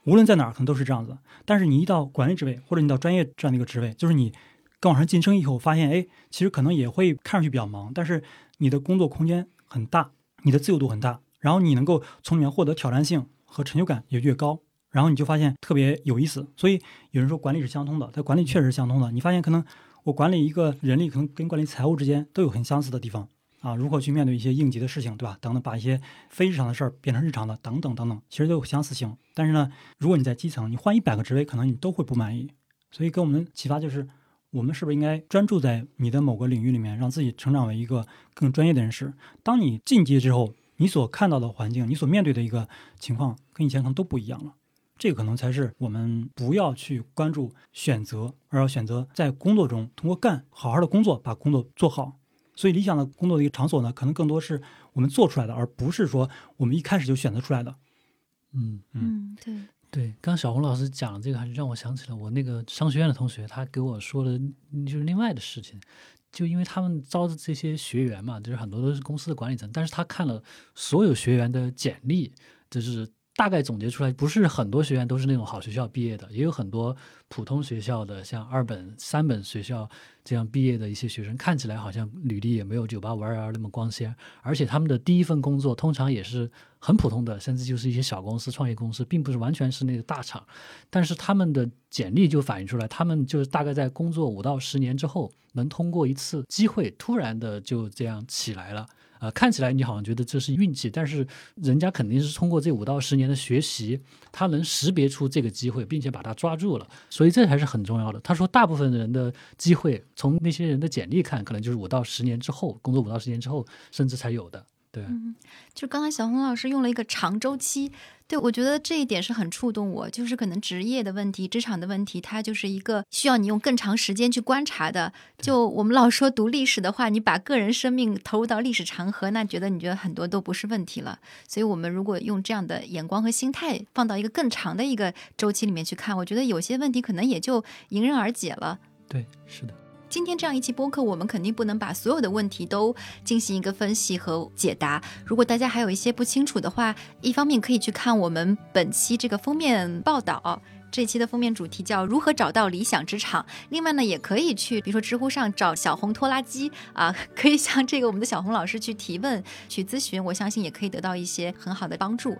无论在哪儿可能都是这样子。但是你一到管理职位或者你到专业这样的一个职位，就是你跟往上晋升以后，发现哎，其实可能也会看上去比较忙，但是你的工作空间很大，你的自由度很大，然后你能够从里面获得挑战性。和成就感也越高，然后你就发现特别有意思。所以有人说管理是相通的，它管理确实是相通的。你发现可能我管理一个人力，可能跟管理财务之间都有很相似的地方啊。如何去面对一些应急的事情，对吧？等等，把一些非日常的事儿变成日常的，等等等等，其实都有相似性。但是呢，如果你在基层，你换一百个职位，可能你都会不满意。所以给我们启发就是，我们是不是应该专注在你的某个领域里面，让自己成长为一个更专业的人士？当你进阶之后。你所看到的环境，你所面对的一个情况，跟以前可能都不一样了。这个可能才是我们不要去关注选择，而要选择在工作中通过干好好的工作，把工作做好。所以理想的工作的一个场所呢，可能更多是我们做出来的，而不是说我们一开始就选择出来的。嗯嗯，对对。刚小红老师讲的这个，还是让我想起了我那个商学院的同学，他给我说的，就是另外的事情。就因为他们招的这些学员嘛，就是很多都是公司的管理层，但是他看了所有学员的简历，就是大概总结出来，不是很多学员都是那种好学校毕业的，也有很多普通学校的，像二本、三本学校这样毕业的一些学生，看起来好像履历也没有九八五二幺那么光鲜，而且他们的第一份工作通常也是很普通的，甚至就是一些小公司、创业公司，并不是完全是那个大厂，但是他们的简历就反映出来，他们就是大概在工作五到十年之后。能通过一次机会突然的就这样起来了啊，看起来你好像觉得这是运气，但是人家肯定是通过这五到十年的学习，他能识别出这个机会，并且把它抓住了，所以这还是很重要的。他说，大部分人的机会，从那些人的简历看，可能就是五到十年之后，工作五到十年之后，甚至才有的。对，嗯，就刚才小红老师用了一个长周期，对我觉得这一点是很触动我，就是可能职业的问题、职场的问题，它就是一个需要你用更长时间去观察的。就我们老说读历史的话，你把个人生命投入到历史长河，那觉得你觉得很多都不是问题了。所以，我们如果用这样的眼光和心态放到一个更长的一个周期里面去看，我觉得有些问题可能也就迎刃而解了。对，是的。今天这样一期播客，我们肯定不能把所有的问题都进行一个分析和解答。如果大家还有一些不清楚的话，一方面可以去看我们本期这个封面报道，这期的封面主题叫“如何找到理想职场”。另外呢，也可以去比如说知乎上找小红拖拉机啊，可以向这个我们的小红老师去提问、去咨询，我相信也可以得到一些很好的帮助。